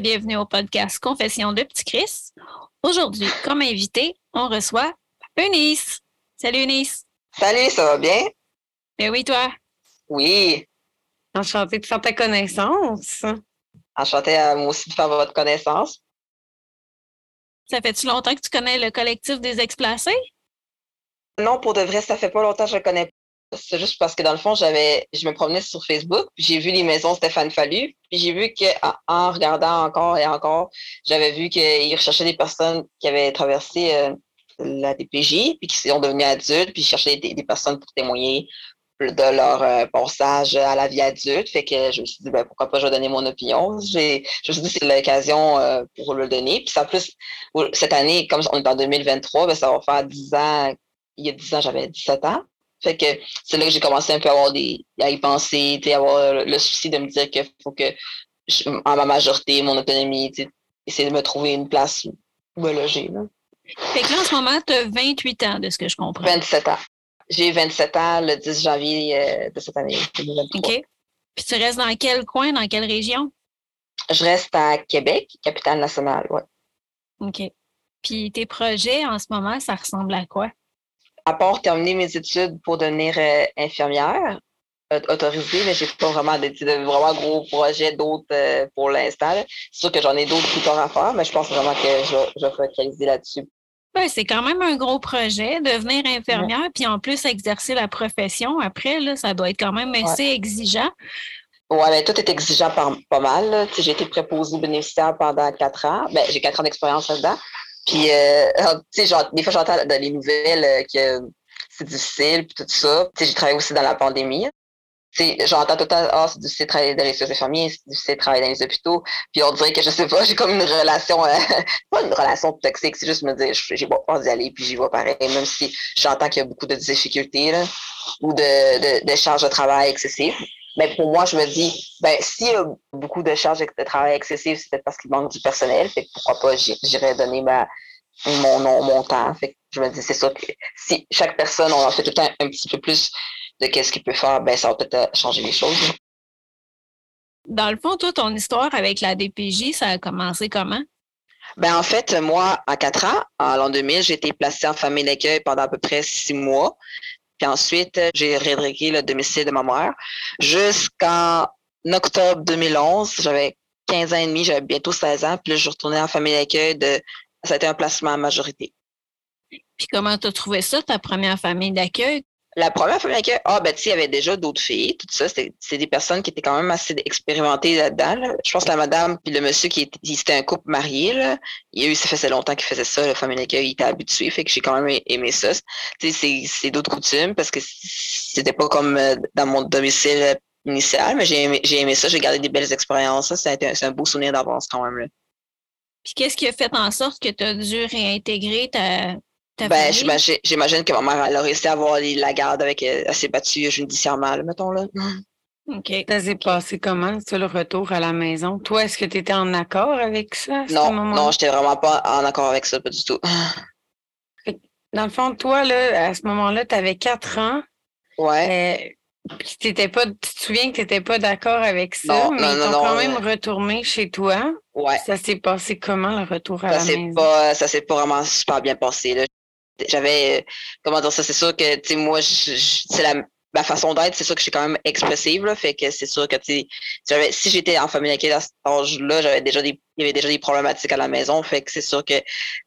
Et bienvenue au podcast Confession de Petit Chris. Aujourd'hui, comme invité, on reçoit Eunice. Salut Eunice. Salut, ça va bien? Ben oui, toi? Oui. Enchantée de faire ta connaissance. Enchantée à moi aussi de faire votre connaissance. Ça fait-tu longtemps que tu connais le collectif des explacés? Non, pour de vrai, ça fait pas longtemps que je le connais pas. C'est juste parce que dans le fond, j'avais, je me promenais sur Facebook, j'ai vu les maisons Stéphane Fallu, puis j'ai vu qu'en en regardant encore et encore, j'avais vu qu'ils recherchaient des personnes qui avaient traversé euh, la DPJ, puis qui sont devenues adultes, puis ils cherchaient des, personnes pour témoigner de leur euh, passage à la vie adulte. Fait que je me suis dit, ben, pourquoi pas, je vais donner mon opinion. J'ai, je me suis dit, c'est l'occasion euh, pour le donner. Puis ça, plus, cette année, comme on est en 2023, ben, ça va faire 10 ans. Il y a 10 ans, j'avais 17 ans. Fait que c'est là que j'ai commencé un peu à avoir des, à y penser, avoir le souci de me dire qu'il faut que, en ma majorité, mon autonomie, essayer de me trouver une place où me loger. Là. Fait que là, en ce moment, tu as 28 ans, de ce que je comprends. 27 ans. J'ai 27 ans le 10 janvier euh, de cette année, OK. Puis tu restes dans quel coin, dans quelle région? Je reste à Québec, capitale nationale, oui. OK. Puis tes projets en ce moment, ça ressemble à quoi? À part terminer mes études pour devenir euh, infirmière autorisée, mais j'ai pas vraiment de, vraiment gros projets d'autres euh, pour l'instant. C'est sûr que j'en ai d'autres plus tard à faire, mais je pense vraiment que je, vais focaliser là-dessus. C'est quand même un gros projet, devenir infirmière, puis en plus exercer la profession. Après, là, ça doit être quand même assez exigeant. Oui, ben, tout est exigeant pas mal. J'ai été préposée bénéficiaire pendant quatre ans. Ben, j'ai quatre ans d'expérience là-dedans. Puis, euh, tu sais, des fois, j'entends dans les nouvelles euh, que c'est difficile, puis tout ça. Tu sais, j'ai travaillé aussi dans la pandémie. Tu sais, j'entends tout le temps, ah, c'est difficile de travailler dans les services infirmiers, c'est difficile de travailler dans les hôpitaux. Puis on dirait que, je sais pas, j'ai comme une relation, euh, pas une relation toxique, c'est juste me dire, j'ai pas peur d'y aller, puis j'y vais pareil, même si j'entends qu'il y a beaucoup de difficultés, là, ou de, de, de charges de travail excessives. Mais pour moi, je me dis, ben, s'il y a beaucoup de charges de travail excessives, c'est peut-être parce qu'il manque du personnel. Fait que pourquoi pas, j'irais donner ma, mon, mon, mon temps. Fait que je me dis, c'est ça que si chaque personne, on en fait tout le temps un petit peu plus de qu'est-ce qu'il peut faire, ben, ça va peut-être changer les choses. Dans le fond, toi, ton histoire avec la DPJ, ça a commencé comment? Ben, en fait, moi, à 4 ans, en l'an 2000, j'ai été placée en famille d'accueil pendant à peu près six mois. Puis ensuite, j'ai rédrégué le domicile de ma mère jusqu'en octobre 2011. J'avais 15 ans et demi, j'avais bientôt 16 ans. Puis là, je retournais en famille d'accueil. De... Ça a été un placement à majorité. Puis comment tu as trouvé ça, ta première famille d'accueil? La première famille d'accueil, ah, ben, tu sais, il y avait déjà d'autres filles, tout ça. C'est des personnes qui étaient quand même assez expérimentées là-dedans. Je pense que la madame puis le monsieur qui était, un couple marié, là. Il y a eu, ça faisait longtemps qu'ils faisaient ça, la famille d'accueil, il était habitué, fait que j'ai quand même aimé ça. Tu sais, c'est d'autres coutumes parce que c'était pas comme euh, dans mon domicile initial, mais j'ai aimé, ça, j'ai gardé des belles expériences. Été un, un beau souvenir d'avance quand même, là. Puis qu'est-ce qui a fait en sorte que tu as dû réintégrer ta, ben, j'imagine que ma mère, elle a réussi à avoir la garde avec. Euh, elle s'est battue judiciairement, mettons là. OK. Ça s'est passé comment, ça, le retour à la maison? Toi, est-ce que tu étais en accord avec ça? non, non, j'étais vraiment pas en accord avec ça, pas du tout. Dans le fond, toi, là, à ce moment-là, tu avais quatre ans. Ouais. Euh, puis pas, tu te souviens que tu n'étais pas d'accord avec ça, mais ils t'ont quand même retourné chez toi. Ouais. Ça s'est passé comment, le retour à la maison? Pas, ça s'est pas vraiment super bien passé. Là j'avais comment dire ça c'est sûr que tu sais moi c'est la ma façon d'être c'est sûr que je suis quand même expressive là, fait que c'est sûr que tu si j'étais en famille à cet âge-là j'avais déjà des il y avait déjà des problématiques à la maison. Fait que c'est sûr que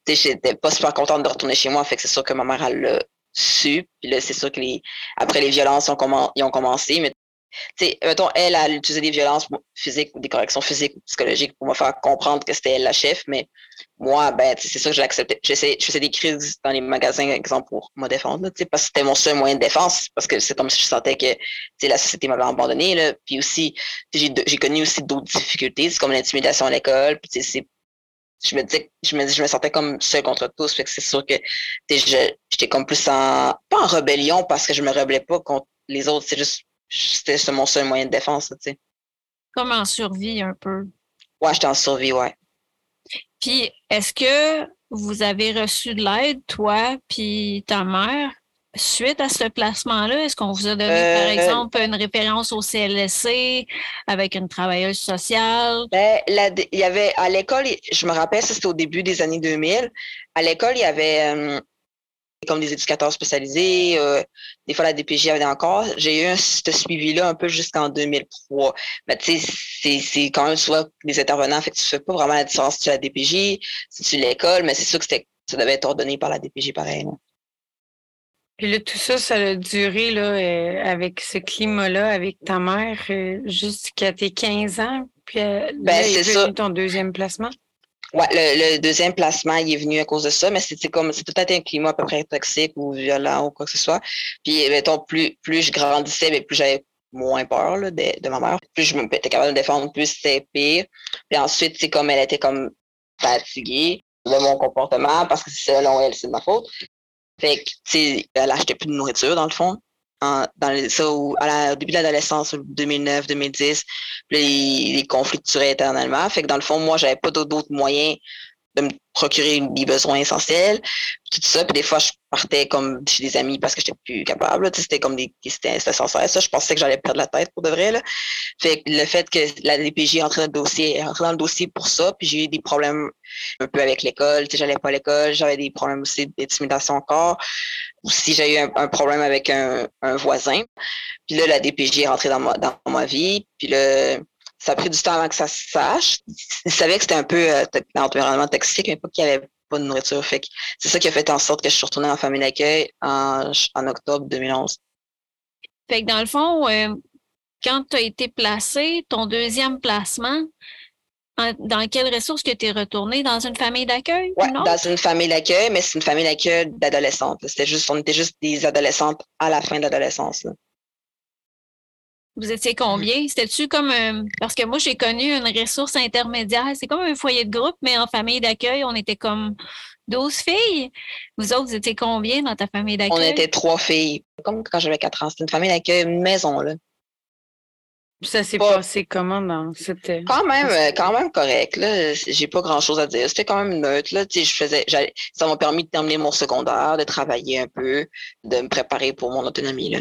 tu sais j'étais pas super contente de retourner chez moi. Fait que c'est sûr que ma mère elle l'a su. Puis là c'est sûr que les après les violences ont, ils ont commencé mais mettons, elle, a utilisé des violences physiques ou des corrections physiques ou psychologiques pour me faire comprendre que c'était elle la chef, mais moi, ben, c'est ça que j'ai accepté. Je faisais des crises dans les magasins, exemple, pour me défendre, parce que c'était mon seul moyen de défense, parce que c'est comme si je sentais que la société m'avait abandonné. Puis aussi, j'ai connu aussi d'autres difficultés, comme l'intimidation à l'école. Je me disais, je me sentais comme seul contre tous. Fait que c'est sûr que j'étais comme plus en, pas en rébellion parce que je me rebellais pas contre les autres. C'est juste, c'était mon seul moyen de défense, tu sais. Comme en survie un peu. Ouais, j'étais en survie, ouais. Puis, est-ce que vous avez reçu de l'aide, toi puis ta mère, suite à ce placement-là? Est-ce qu'on vous a donné, par Euh, exemple, une référence au CLSC avec une travailleuse sociale? Ben, la- il y avait à l'école, je me rappelle, ça c'était au début des années 2000. À l'école, il y avait euh, comme des éducateurs spécialisés. euh, des fois, la DPJ avait encore. J'ai eu ce suivi-là un peu jusqu'en 2003. Mais tu sais, c'est- quand même souvent des intervenants. Fait que tu fais pas vraiment la différence si tu es la DPJ, si tu es l'école, mais c'est sûr que ça devait être ordonné par la DPJ pareil. là. Puis là, tout ça, ça a duré là, euh, avec ce climat-là, avec ta mère, euh, jusqu'à tes 15 ans. Puis Ben, c'est ça. ton deuxième placement? Ouais, le, le deuxième placement, il est venu à cause de ça, mais c'était comme, c'est peut-être un climat à peu près toxique ou violent ou quoi que ce soit. Puis, mettons, plus, plus je grandissais, mais plus j'avais moins peur là, de, de ma mère. Plus je m'étais capable de me défendre, plus c'était pire. Puis ensuite, c'est comme elle était comme fatiguée de mon comportement parce que selon elle, c'est de ma faute. Fait que, tu sais, elle achetait plus de nourriture, dans le fond. Dans au début de l'adolescence, 2009, 2010, puis les, les conflits duraient éternellement. Fait que dans le fond, moi, j'avais pas d'autres moyens de me procurer des besoins essentiels, tout ça. Puis des fois, je partais comme chez des amis parce que j'étais plus capable. C'était comme des c'était sans. Ça, je pensais que j'allais perdre la tête pour de vrai. Là. Fait que le fait que la DPJ est entrée dans le dossier, dans le dossier pour ça, puis j'ai eu des problèmes un peu avec l'école. Tu sais, j'allais pas à l'école, j'avais des problèmes aussi d'intimidation encore. Aussi, j'ai eu un, un problème avec un, un voisin. Puis là, la DPJ est rentrée dans ma, dans ma vie. Puis là, ça a pris du temps avant que ça se sache. Je savais que c'était un peu euh, to- un environnement toxique, mais pas qu'il n'y avait pas de nourriture. Fait c'est ça qui a fait en sorte que je suis retournée en famille d'accueil en, en octobre 2011. Fait que dans le fond, euh, quand tu as été placé, ton deuxième placement, en- dans quelle ressource que tu es retourné? Dans une famille d'accueil? Non? dans une famille d'accueil, mais c'est une famille d'accueil d'adolescentes. là. C'était juste, on était juste des adolescentes à la fin de l'adolescence. Vous étiez combien? C'était-tu comme un- Parce que moi, j'ai connu une ressource intermédiaire. C'est comme un foyer de groupe, mais en famille d'accueil, on était comme 12 filles. Vous autres, vous étiez combien dans ta famille d'accueil? On était trois filles. Comme quand j'avais quatre ans. C'était une famille d'accueil, une maison, là. Ça s'est Pas- passé comment dans cette. euh, Quand même, euh, quand même correct. Là, j'ai pas grand chose à dire. C'était quand même neutre. Là, tu sais, je faisais, ça m'a permis de terminer mon secondaire, de travailler un peu, de me préparer pour mon autonomie. Là.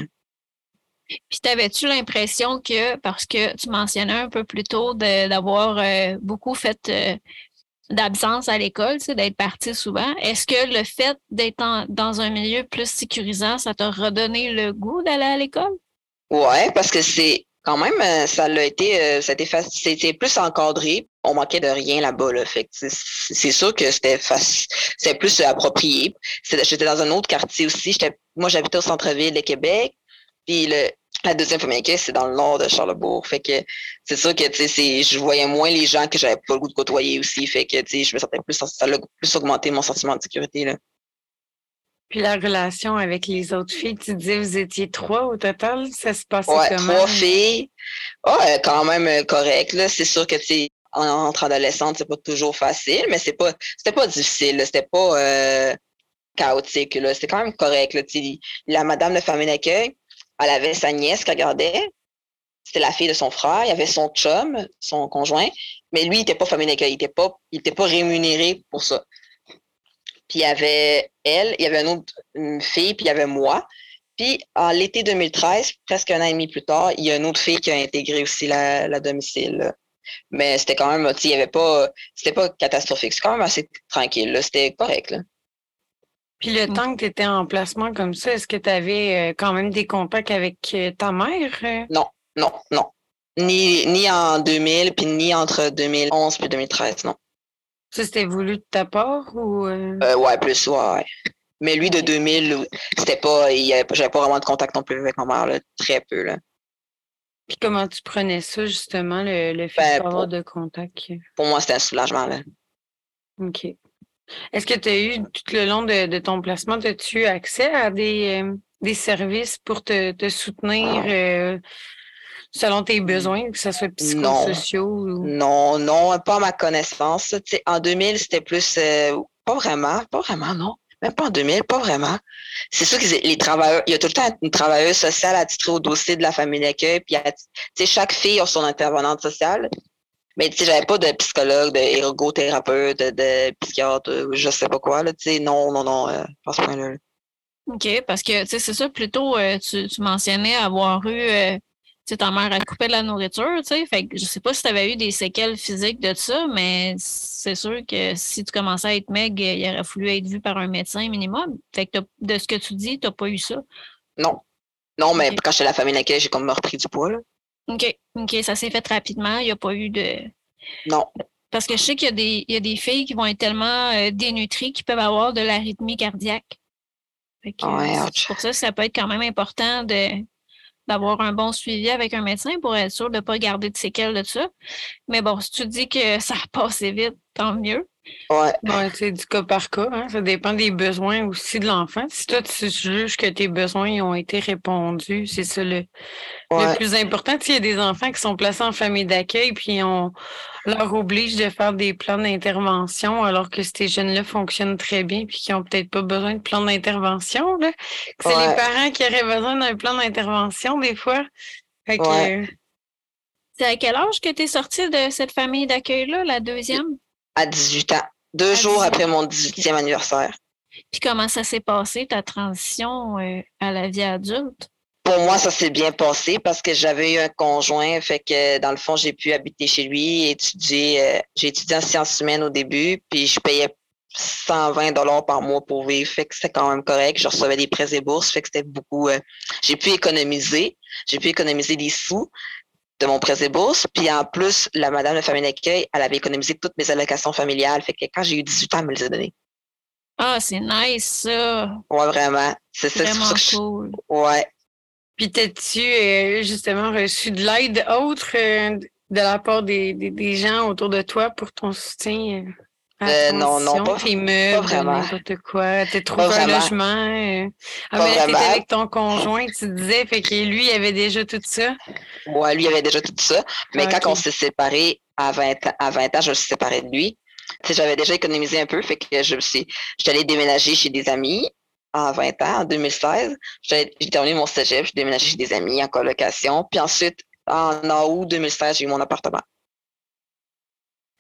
Puis t'avais-tu l'impression que, parce que tu mentionnais un peu plus tôt d'avoir euh, beaucoup fait euh, d'absence à l'école, d'être parti souvent, est-ce que le fait d'être dans un milieu plus sécurisant, ça t'a redonné le goût d'aller à l'école? Ouais, parce que c'est quand même, euh, ça l'a été, c'était plus encadré. On manquait de rien là-bas. C'est sûr que c'était plus approprié. J'étais dans un autre quartier aussi. Moi, j'habitais au centre-ville de Québec. Puis le, la deuxième famille d'accueil, c'est dans le nord de Charlebourg. Fait que c'est sûr que tu sais, c'est- je voyais moins les gens que j'avais pas le goût de côtoyer aussi. Fait que tu sais, je me sentais plus, ça a plus augmenté mon sentiment de sécurité. Là. Puis la relation avec les autres filles, tu disais vous étiez trois au total, ça se passait Ouais, comment? trois filles. Ouais, quand même euh, correct. Là. C'est sûr que tu sais, en- entre adolescentes, c'est pas toujours facile, mais c'est pas c'était pas difficile. C'était pas euh, chaotique. Là. C'était quand même correct. Là. La madame de famille d'accueil, elle avait sa nièce qu'elle gardait. C'était la fille de son frère. Il y avait son chum, son conjoint. Mais lui, il était pas famille. Il était pas, pas rémunéré pour ça. Puis il y avait elle, il y avait une autre fille, puis il y avait moi. Puis en l'été 2013, presque un an et demi plus tard, il y a une autre fille qui a intégré aussi la, la domicile. Mais c'était quand même, il y avait pas, c'était pas catastrophique. C'est quand même assez tranquille. C'était correct. Puis le temps que tu étais en placement comme ça, est-ce que tu avais quand même des contacts avec euh, ta mère? euh? Non, non. Ni, ni en 2000, puis ni entre 2011 puis 2013, non. Ça, c'était voulu de ta part ou. euh? Euh, ouais, plus, ouais, ouais. Mais lui, de 2000, c'était pas, j'avais pas vraiment de contact non plus avec ma mère, là. très peu. Là. Puis comment tu prenais ça, justement, le, le fait Ben, de pas avoir pour- de contact? Pour moi, c'était un soulagement. Là. OK. Est-ce que tu as eu tout le long de, de ton placement, as-tu eu accès à des, euh, des services pour te, te soutenir euh, selon tes besoins, que ce soit psychosociaux ou? Non, non, pas à ma connaissance. Tu en 2000, c'était plus, euh, pas vraiment, pas vraiment, non. Même pas en 2000, pas vraiment. C'est sûr que les travailleurs, il y a tout le temps une travailleuse sociale attitrée au dossier de la famille d'accueil, puis tu chaque fille a son intervenante sociale. Mais tu sais, j'avais pas de psychologue, de ergothérapeute, de, de psychiatre, euh, je sais pas quoi, là, tu sais, non, non, non, euh, à ce point-là. là. OK, parce que, tu sais, c'est ça, plutôt, euh, tu, tu, mentionnais avoir eu, euh, tu sais, ta mère a coupé de la nourriture, tu sais, fait que je sais pas si tu avais eu des séquelles physiques de ça, mais c'est sûr que si tu commençais à être meg, il aurait fallu être vu par un médecin minimum. Fait que de ce que tu dis, tu n'as pas eu ça? Non. Non, mais quand j'étais à la famille d'accueil, j'ai comme repris du poids, là. OK. OK, ça s'est fait rapidement. Il n'y a pas eu de. Non. Parce que je sais qu'il y, a des, il y a des filles qui vont être tellement euh, dénutries qui peuvent avoir de l'arythmie cardiaque. Ouais, c'est pour ça ça peut être quand même important de, d'avoir un bon suivi avec un médecin pour être sûr de ne pas garder de séquelles de ça. Mais bon, si tu dis que ça a passé vite, tant mieux. Ouais. Bon, c'est du cas par cas. Hein? Ça dépend des besoins aussi de l'enfant. Si toi, tu juges que tes besoins ont été répondus, c'est ça le, le plus important. Il y a des enfants qui sont placés en famille d'accueil, puis on leur oblige de faire des plans d'intervention, alors que ces jeunes-là fonctionnent très bien, puis qui n'ont peut-être pas besoin de plan d'intervention. C'est les parents qui auraient besoin d'un plan d'intervention, des fois. Fait que, C'est à quel âge que tu es sortie de cette famille d'accueil-là, la deuxième? À 18 ans. Deux jours après mon 18e anniversaire. Puis comment ça s'est passé, ta transition euh, à la vie adulte? Pour moi, ça s'est bien passé parce que j'avais eu un conjoint, fait que dans le fond, j'ai pu habiter chez lui, étudier. Euh, j'ai étudié en sciences humaines au début, puis je payais 120 dollars par mois pour vivre, fait que c'était quand même correct. Je recevais des prêts et bourses, fait que c'était beaucoup. Euh, j'ai pu économiser, j'ai pu économiser des sous, de mon prêt et bourse. Puis en plus, la madame de famille d'accueil, elle avait économisé toutes mes allocations familiales. Fait que quand j'ai eu 18 ans, elle me les a données. Ah, c'est nice, ça. Ouais, vraiment. C'est ça. Vraiment cool. Ouais. Puis t'as-tu euh, justement reçu de l'aide autre euh, de la part des, des, gens autour de toi pour ton soutien? Euh? Non, non, pas, tes meubles, vraiment. n'importe quoi. Tu trouvé un logement. Euh... Ah, mais là, étais avec ton conjoint, tu disais, fait que lui, il avait déjà tout ça. Ouais, lui, il avait déjà tout ça. Mais quand on s'est séparés à 20, à 20 ans, je me suis séparée de lui. J'avais déjà économisé un peu, fait que je me suis, j'étais allée déménager chez des amis à 20 ans, en 2016. J'ai terminé mon cégep, j'ai déménagé chez des amis en colocation. Puis ensuite, en août 2016, j'ai eu mon appartement.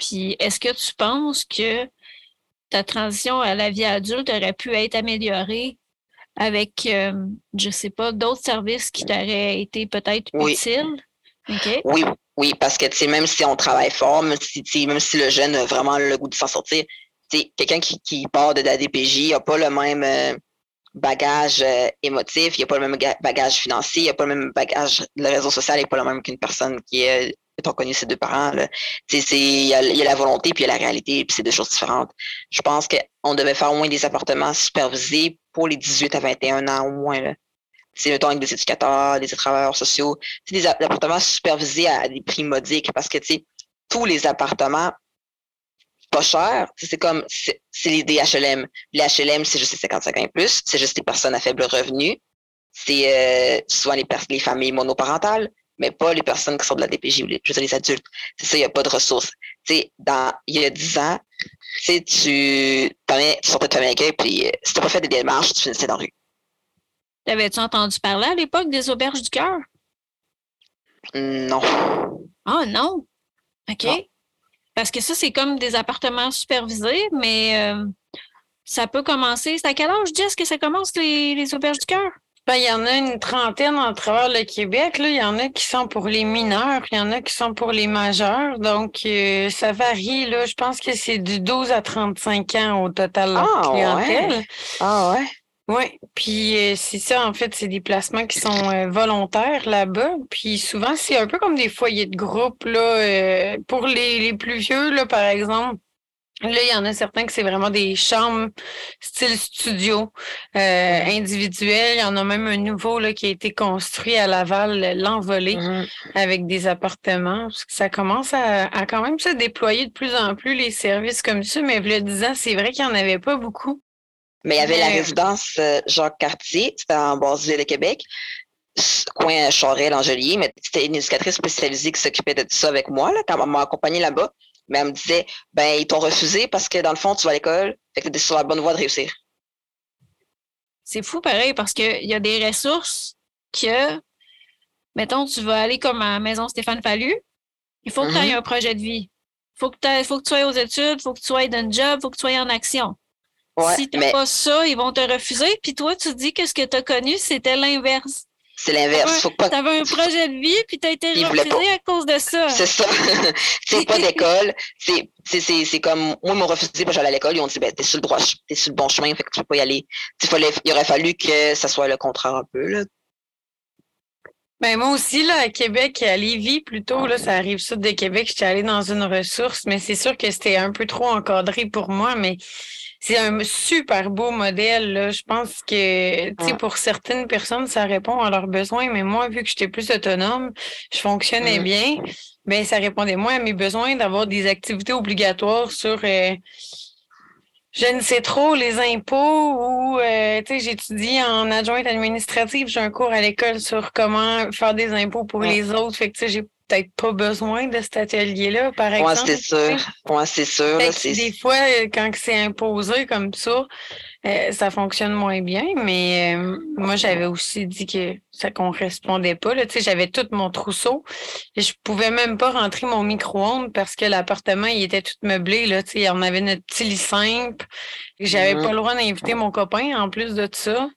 Puis est-ce que tu penses que ta transition à la vie adulte aurait pu être améliorée avec, euh, je ne sais pas, d'autres services qui t'auraient été peut-être utiles? Oui, oui, parce que même si on travaille fort, même si, même si le jeune a vraiment le goût de s'en sortir, quelqu'un qui, qui, part de la DPJ n'a pas le même euh, bagage euh, émotif, il n'a pas le même bagage financier, il n'a pas le même bagage, le réseau social n'est pas le même qu'une personne qui est ont connu ses deux parents. Il y, a, la volonté puis il y a la réalité, puis c'est deux choses différentes. Je pense qu'on devait faire au moins des appartements supervisés pour les 18 à 21 ans au moins. C'est mettons avec des éducateurs, des travailleurs sociaux, des appartements supervisés à, des prix modiques parce que tous les appartements pas chers, c'est comme c'est des HLM. Les HLM, c'est juste les 55 ans plus, c'est juste les personnes à faible revenu. C'est euh, souvent les familles monoparentales mais pas les personnes qui sont de la DPJ ou les, les adultes. C'est ça, il n'y a pas de ressources. Tu sais, dans, il y a 10 ans, tu tu, tu sortais de famille d'accueil, puis euh, si tu n'as pas fait des démarches, tu finissais dans la rue. T'avais-tu entendu parler à l'époque des auberges du cœur? Non. Ah non? OK. Parce que ça, c'est comme des appartements supervisés, mais euh, ça peut commencer. C'est à quel âge, dis, que ça commence, les, les auberges du cœur? Ben, il y en a une trentaine à travers le Québec. Là. Il y en a qui sont pour les mineurs, il y en a qui sont pour les majeurs. Donc, euh, ça varie. Là. Je pense que c'est du 12 à 35 ans au total la ah, clientèle. Ah ouais. Oui, puis euh, c'est ça, en fait, c'est des placements qui sont euh, volontaires là-bas. Puis souvent, c'est un peu comme des foyers de groupe. Là, pour les, les plus vieux, là, par exemple, Là, il y en a certains que c'est vraiment des chambres style studio euh, individuelles. Il y en a même un nouveau là, qui a été construit à Laval, l'envolé, mm-hmm. avec des appartements. ça commence à, quand même se déployer de plus en plus les services comme ça. Mais le disant, c'est vrai qu'il n'y en avait pas beaucoup. Mais il y avait la résidence euh, Jacques Cartier, c'était en Basse-Ville de Québec, coin Charest, Angelier, mais c'était une éducatrice spécialisée qui s'occupait de ça avec moi, là, quand on m'a accompagné là-bas. Mais elle me disait, ben, ils t'ont refusé parce que dans le fond, tu vas à l'école, fait que tu es sur la bonne voie de réussir. C'est fou pareil parce qu'il y a des ressources que, mettons, tu vas aller comme à la maison Stéphane Fallu, il faut que tu aies mm-hmm. un projet de vie. Il faut que, faut que tu sois aux études, il faut que tu sois dans un job, il faut que tu sois en action. si tu n'as pas ça, ils vont te refuser. Puis toi, tu dis que ce que tu as connu, c'était l'inverse. C'est l'inverse. Tu avais un projet de vie, puis tu as été refusé à cause de ça. C'est ça. c'est pas d'école. C'est comme, moi, ils m'ont refusé, parce que j'allais à l'école, ils ont dit, ben, t'es sur le droit, t'es sur le bon chemin, fait que tu peux pas y aller. il aurait fallu que ça soit le contraire un peu, là. Ben, moi aussi, là, à Québec, à Lévis, plutôt, là, ça arrive ça de Québec, j'étais allée dans une ressource, mais c'est sûr que c'était un peu trop encadré pour moi, mais c'est un super beau modèle. Là. Je pense que tu pour certaines personnes, ça répond à leurs besoins, mais moi, vu que j'étais plus autonome, je fonctionnais bien, ben ça répondait moins à mes besoins d'avoir des activités obligatoires sur euh, je ne sais trop les impôts ou euh, tu sais, j'étudie en adjointe administrative, j'ai un cours à l'école sur comment faire des impôts pour les autres. Fait que tu sais, j'ai peut-être pas besoin de cet atelier-là, par exemple. Oui, c'est sûr. Ouais, c'est sûr. des fois, quand c'est imposé comme ça, euh, ça fonctionne moins bien, mais euh, moi, j'avais aussi dit que ça ne correspondait pas. Là. J'avais tout mon trousseau et je pouvais même pas rentrer mon micro-ondes parce que l'appartement, il était tout meublé. Là, on avait notre petit lit simple. J'avais mm-hmm. pas le droit d'inviter mon copain en plus de ça.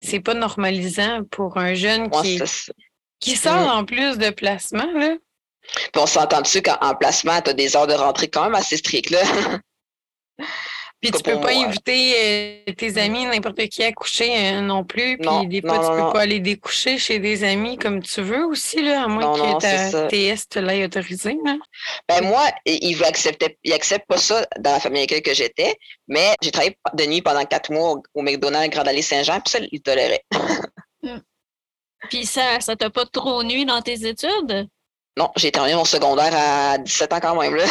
C'est pas normalisant pour un jeune qui, qui sort en plus de placement, là. Puis on s'entend dessus qu'en placement, tu as des heures de rentrée quand même assez strictes, là? Puis tu peux pas inviter euh, tes amis, n'importe qui à coucher euh, non plus. Puis des fois, tu peux pas aller découcher chez des amis comme tu veux aussi, là, à moins que ta TS te l'ait autorisé. Là. Ben moi, il acceptait, il accepte pas ça dans la famille avec que j'étais, mais j'ai travaillé de nuit pendant quatre mois au, McDonald's Grand Allée Saint-Jean, puis ça, il tolérait. Puis ça, ça t'a pas trop nuit dans tes études? Non, j'ai terminé mon secondaire à 17 ans quand même, là.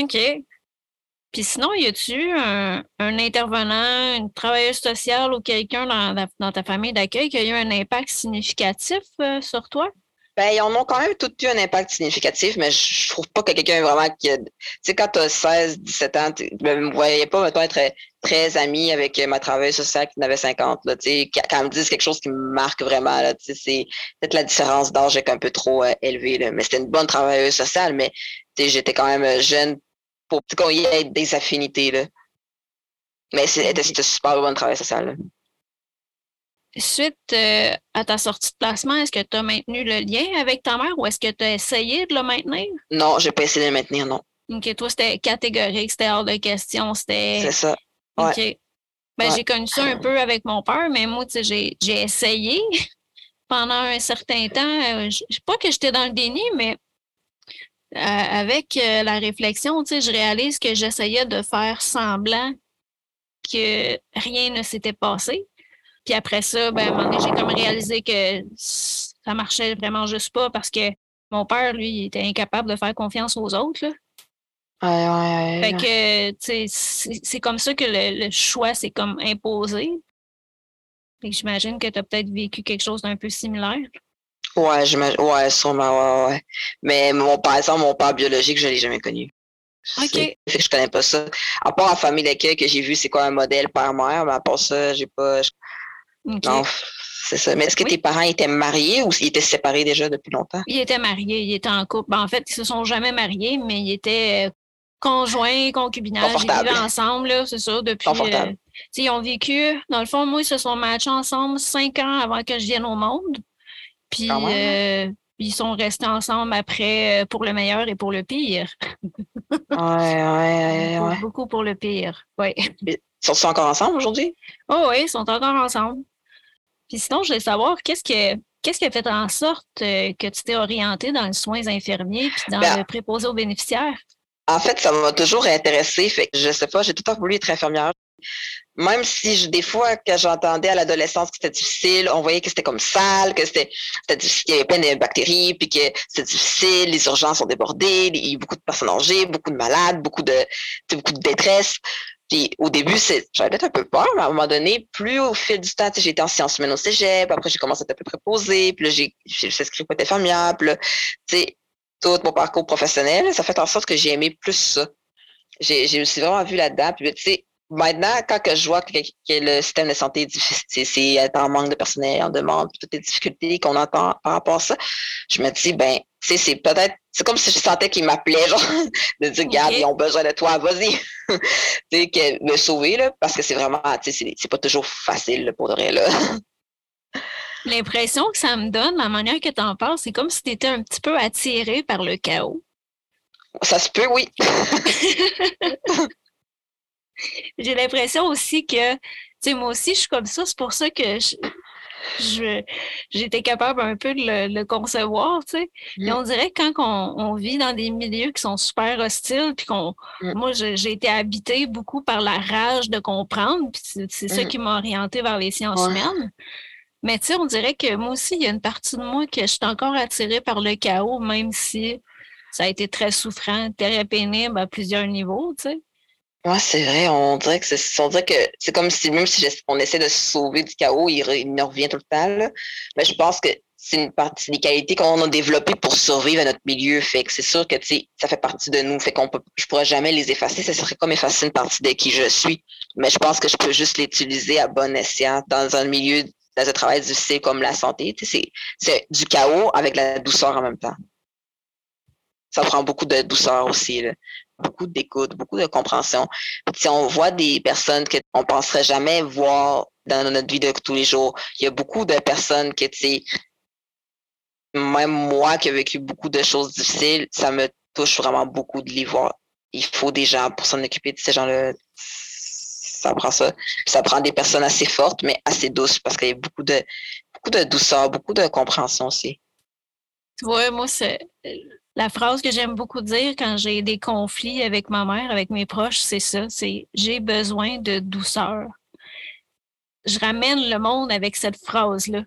OK. Puis sinon, y a-tu un, un, intervenant, une travailleuse sociale ou quelqu'un dans, dans, ta famille d'accueil qui a eu un impact significatif euh, sur toi? Ben, ils en ont quand même tout eu un impact significatif, mais je trouve pas que quelqu'un vraiment qui Tu sais, quand tu as 16, 17 ans, tu ne me voyais pas, mettons, être très ami avec ma travailleuse sociale qui en avait 50. Là, tu sais, quand elle me dit quelque chose qui me marque vraiment, là, tu sais, c'est peut-être la différence d'âge est un peu trop euh, élevée. Là. Mais c'était une bonne travailleuse sociale, mais tu sais, j'étais quand même euh, jeune pour qu'on y ait des affinités. Là. Mais c'était une super bonne travailleuse sociale. Suite euh, à ta sortie de placement, est-ce que tu as maintenu le lien avec ta mère ou est-ce que tu as essayé de le maintenir? Non, j'ai pas essayé de le maintenir, non. OK, toi, c'était catégorique, c'était hors de question, c'était... C'est ça. OK. Ben, j'ai connu ça un peu avec mon père, mais moi, tu sais, j'ai essayé pendant un certain temps. Euh, je sais pas que j'étais dans le déni, mais euh, avec la réflexion, tu sais, je réalise que j'essayais de faire semblant que rien ne s'était passé. Puis après ça, ben, à un moment donné, j'ai comme réalisé que ça marchait vraiment juste pas parce que mon père, lui, il était incapable de faire confiance aux autres. Là. Ouais, ouais, fait que, c'est comme ça que le, choix s'est comme imposé. Fait j'imagine que tu as peut-être vécu quelque chose d'un peu similaire. Ouais, j'imagine. Ouais, sûrement, ouais, ouais. Mais mon père, exemple, mon père biologique, je ne l'ai jamais connu. OK. Fait que je connais pas ça. À part la famille d'accueil que j'ai vu, c'est quoi un modèle père-mère, mais à part ça, j'ai pas. Non, c'est ça. Mais est-ce que tes parents étaient mariés ou ils étaient séparés déjà depuis longtemps? Ils étaient mariés, ils étaient en couple. Ben, en fait, ils se sont jamais mariés, mais ils étaient euh, conjoints, concubinage, ils vivaient ensemble, c'est ça, depuis. Euh, ils ont vécu, dans le fond, moi, ils se sont matchés ensemble cinq ans avant que je vienne au monde. Puis euh, ils sont restés ensemble après pour le meilleur et pour le pire. ouais, ouais, ouais, Beaucoup pour le pire, oui. Ils sont encore ensemble aujourd'hui? Oh oui, ils sont encore ensemble. Puis sinon, je voulais savoir, qu'est-ce que qu'est-ce qui a fait en sorte euh, que tu t'es orienté dans les soins infirmiers puis dans ben, le préposé aux bénéficiaires? En fait, ça m'a toujours intéressé. Fait que je sais pas, j'ai tout le temps voulu être infirmière. Même si je, des fois, quand j'entendais à l'adolescence que c'était difficile, on voyait que c'était comme sale, que c'était, difficile, qu'il y avait plein de bactéries, puis que c'était difficile, les urgences sont débordées, il y a beaucoup de personnes âgées, beaucoup de malades, beaucoup de, beaucoup de détresse. Puis au début, j'avais un peu peur, mais à un moment donné, plus au fil du temps, j'ai été en sciences humaines au cégep, après j'ai commencé à être un peu préposée, puis là, j'ai inscrit pour être infirmière, puis là, tout mon parcours professionnel, ça fait en sorte que j'ai aimé plus ça. J'ai aussi vraiment vu là-dedans. Puis, tu sais, maintenant, quand que je vois que, le système de santé est difficile, c'est en manque de personnel, en demande, toutes les difficultés qu'on entend par rapport à ça, je me dis, ben, c'est peut-être c'est comme si je sentais qu'ils m'appelaient, genre, de dire, regarde, ils ont besoin de toi, vas-y. tu sais, me sauver, là, parce que c'est vraiment, tu sais, c'est pas toujours facile, pour de vrai, là. L'impression que ça me donne, la manière que tu en parles, c'est comme si tu étais un petit peu attiré par le chaos. Ça se peut, oui. J'ai l'impression aussi que, tu sais, moi aussi, je suis comme ça. C'est pour ça que je, j'étais capable un peu de le, concevoir, tu sais. Et mm. on dirait que quand on, vit dans des milieux qui sont super hostiles, puis qu'on, mm. moi, j'ai été habitée beaucoup par la rage de comprendre, puis c'est, ça mm. qui m'a orientée vers les sciences humaines. Mais tu sais, on dirait que moi aussi, il y a une partie de moi que je suis encore attirée par le chaos, même si ça a été très souffrant, très pénible à plusieurs niveaux, tu sais. Oui, c'est vrai. On dirait que c'est, on dirait que c'est comme si même si on essaie de se sauver du chaos, il, il revient tout le temps. Mais je pense que c'est une partie des qualités qu'on a développées pour survivre à notre milieu. Fait que c'est sûr que ça fait partie de nous. Fait qu'on peut, je pourrais jamais les effacer. Ça serait comme effacer une partie de qui je suis. Mais je pense que je peux juste l'utiliser à bon escient dans un milieu dans un travail difficile comme la santé. C'est, c'est du chaos avec la douceur en même temps ça prend beaucoup de douceur aussi, beaucoup d'écoute, beaucoup de compréhension. Si on voit des personnes qu'on penserait jamais voir dans notre vie de tous les jours, il y a beaucoup de personnes que, tu même moi qui ai vécu beaucoup de choses difficiles, ça me touche vraiment beaucoup de les voir. Il faut des gens pour s'en occuper de ces gens-là. Ça prend ça. ça prend des personnes assez fortes, mais assez douces parce qu'il y a beaucoup de, beaucoup de douceur, beaucoup de compréhension aussi. Vois, moi, c'est la phrase que j'aime beaucoup dire quand j'ai des conflits avec ma mère, avec mes proches, c'est ça, c'est j'ai besoin de douceur. Je ramène le monde avec cette phrase-là.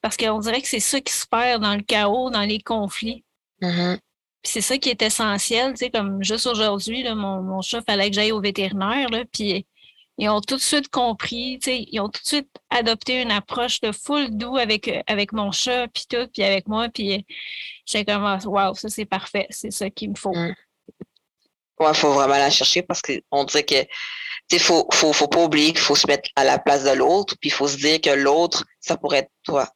Parce qu'on dirait que c'est ça qui se perd dans le chaos, dans les conflits. Mm-hmm. c'est ça qui est essentiel, tu sais, comme juste aujourd'hui, mon, mon chat fallait que j'aille au vétérinaire, là, puis ils ont tout de suite compris, ils ont tout de suite adopté une approche de full doux avec, avec mon chat, puis tout, puis avec moi, puis j'ai comme, wow, ça c'est parfait, c'est ça qu'il me faut. Mm. Ouais, il faut vraiment la chercher parce qu'on dirait que, tu faut, faut, faut pas oublier qu'il faut se mettre à la place de l'autre, puis il faut se dire que l'autre, ça pourrait être toi.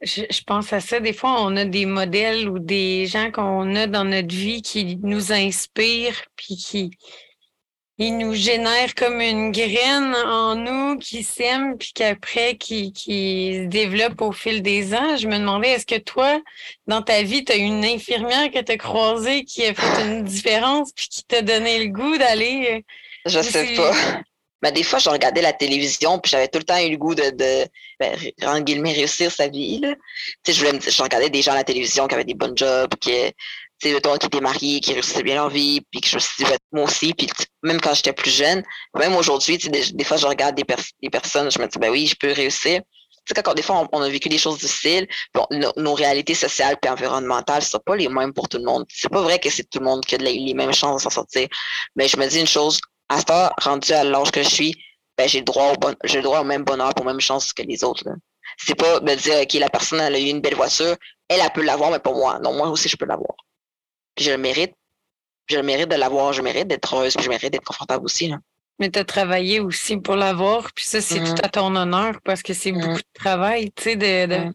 Je, je, pense à ça. Des fois, on a des modèles ou des gens qu'on a dans notre vie qui nous inspirent, puis qui, il nous génère comme une graine en nous qui sème, puis qu'après, qui, qui se développe au fil des ans. Je me demandais, est-ce que toi, dans ta vie, tu as une infirmière que tu as croisée qui a fait une différence, puis qui t'a donné le goût d'aller... Euh, je sais pas. Mais des fois, je regardais la télévision, puis j'avais tout le temps eu le goût de, de ben, en guillemets, réussir sa vie. Là. Tu sais, je, voulais je regardais des gens à la télévision qui avaient des bons jobs, qui, sais, toi qui étais marié, qui réussissait bien leur vie, puis que je me suis dit, moi aussi, puis même quand j'étais plus jeune, même aujourd'hui, des, des fois, je regarde des, des personnes, je me dis, ben oui, je peux réussir. Tu sais, quand des fois, on, a vécu des choses difficiles, bon, nos réalités sociales et environnementales ne sont pas les mêmes pour tout le monde. C'est pas vrai que c'est tout le monde qui a les, mêmes chances de s'en sortir. Mais je me dis une chose, à ce temps, rendu à l'âge que je suis, ben, j'ai le droit au bon, j'ai le droit au même bonheur, aux mêmes chances que les autres. C'est pas me dire, OK, la personne, elle a eu une belle voiture, elle, elle peut l'avoir, mais pas moi. Non, moi aussi, je peux l'avoir je le mérite. Je le mérite de l'avoir, je mérite d'être heureuse, puis je mérite d'être confortable aussi. Mais tu as travaillé aussi pour l'avoir, puis ça, c'est tout mm-hmm. à ton honneur parce que c'est beaucoup mm-hmm. de travail, tu sais, de, mm-hmm.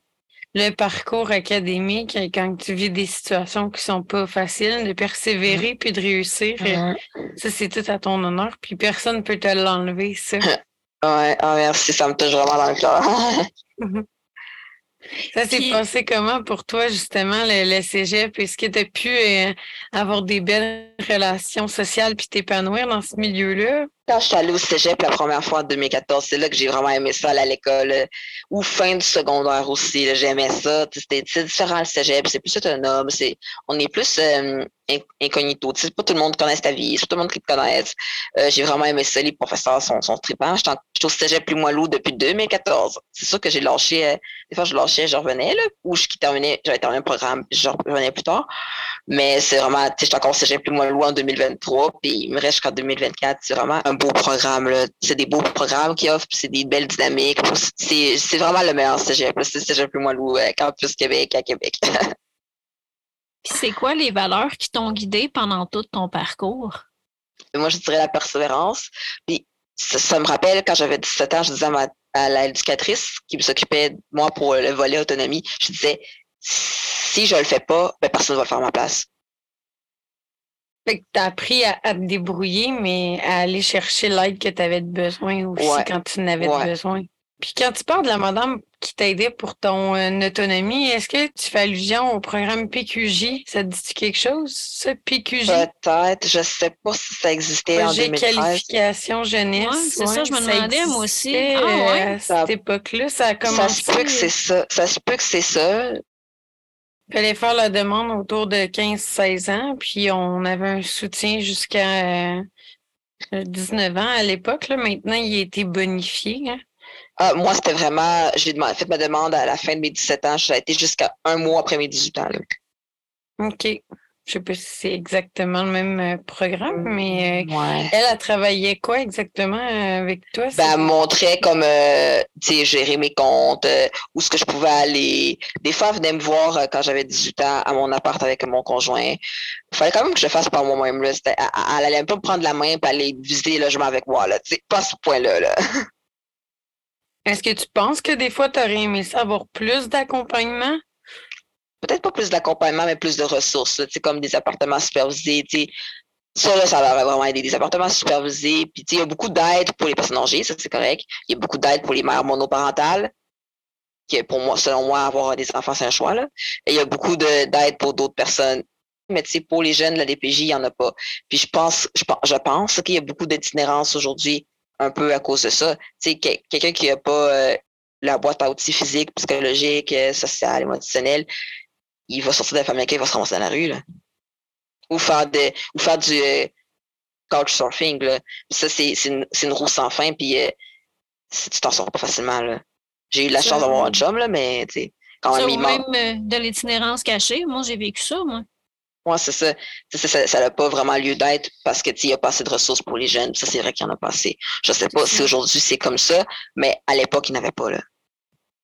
le parcours académique, quand tu vis des situations qui sont pas faciles, de persévérer puis de réussir. Euh, ça, c'est tout à ton honneur, puis personne ne peut te l'enlever, ça. ouais, merci, ça me touche vraiment dans le cœur. Ça s'est passé comment pour toi, justement, le, le cégep? Est-ce que tu as pu euh, avoir des belles relations sociales puis t'épanouir dans ce milieu-là? Quand je suis allée au cégep la première fois en 2014, c'est là que j'ai vraiment aimé ça, à l'école. Euh, ou fin du secondaire aussi, j'aimais ça. C'était différent le cégep, c'est plus autonome. On est plus euh, incognito. C'est pas tout le monde connaît ta vie, c'est pas tout le monde qui te connaisse. Euh, j'ai vraiment aimé ça, les professeurs sont, sont tripants. J'étais au cégep plus moelleux depuis 2014. C'est sûr que j'ai lâché, des fois je lâchais, je revenais, ou je terminais, j'avais terminé un programme, je revenais plus tard. Mais c'est vraiment, sais, j'étais encore au cégep plus moelleux en 2023, puis il me reste jusqu'en 2024. C'est vraiment beau programme. C'est des beaux programmes qu'ils offrent, c'est des belles dynamiques. C'est vraiment le meilleur cégep. C'est cégep loup, euh, Campus Québec à Québec. c'est quoi les valeurs qui t'ont guidé pendant tout ton parcours? Moi, je dirais la persévérance. Puis ça, me rappelle quand j'avais 17 ans, je disais à, l'éducatrice qui s'occupait de moi pour le volet autonomie, je disais si je le fais pas, ben, personne ne va le faire à ma place. Fait que tu as appris à, te débrouiller, mais à aller chercher l'aide que tu avais besoin aussi quand tu n'avais besoin. Puis quand tu parles de la madame qui t'aidait pour ton euh, autonomie, est-ce que tu fais allusion au programme PQJ? Ça te dit quelque chose, ce PQJ? Peut-être. Je ne sais pas si ça existait en 2013. qualification jeunesse. c'est ça, je me demandais moi aussi. Ah, ouais. À cette époque-là, ça a commencé. Ça se peut que c'est ça. Ça se peut que c'est ça. Il fallait faire la demande autour de 15-16 ans, puis on avait un soutien jusqu'à 19 euh, ans à l'époque. Maintenant, il a été bonifié. Hein. Ah, moi, c'était vraiment, j'ai fait ma demande à la fin de mes 17 ans. Ça a été jusqu'à un mois après mes 18 ans. OK. Je sais pas si c'est exactement le même euh, programme, mais euh, elle a travaillé quoi exactement euh, avec toi? Ben, elle montrait comme gérer mes comptes, où est-ce que je pouvais aller. Des fois, elle venait me voir quand j'avais 18 ans à mon appart avec mon conjoint. Il fallait quand même que je fasse par moi-même. Elle, elle allait pas me prendre la main et aller visiter le logement avec moi. Là, pas à ce point-là. Là. Est-ce que tu penses que des fois, tu aurais aimé avoir plus d'accompagnement? Peut-être pas plus d'accompagnement, mais plus de ressources, comme des appartements supervisés. Ça, là, ça va vraiment aider. Des appartements supervisés. Puis, il y a beaucoup d'aide pour les personnes âgées, ça, c'est correct. Il y a beaucoup d'aide pour les mères monoparentales. Qui, pour moi, selon moi, avoir des enfants, c'est un choix. Là. Et il y a beaucoup d'aide pour d'autres personnes. Mais pour les jeunes, la DPJ, il n'y en a pas. Puis je pense, je, je pense qu'il y a beaucoup d'itinérance aujourd'hui un peu à cause de ça. Quelqu'un qui n'a pas euh, la boîte à outils physique, psychologique, euh, sociale, émotionnelle, il va sortir de la famille il va se ramasser dans la rue. Là. Ou faire de, ou faire du euh, couchsurfing. Là. Ça, c'est une, une, roue sans fin, puis tu t'en sors pas facilement. J'ai eu la chance d'avoir un job, là, mais quand même, même de l'itinérance cachée. Moi, j'ai vécu ça, moi. Oui, c'est ça. Ça n'a pas vraiment lieu d'être parce que il n'y a pas assez de ressources pour les jeunes. Ça, c'est vrai qu'il n'y en a pas assez. Je ne sais pas si aujourd'hui c'est comme ça, mais à l'époque, il n'y en avait pas. Là.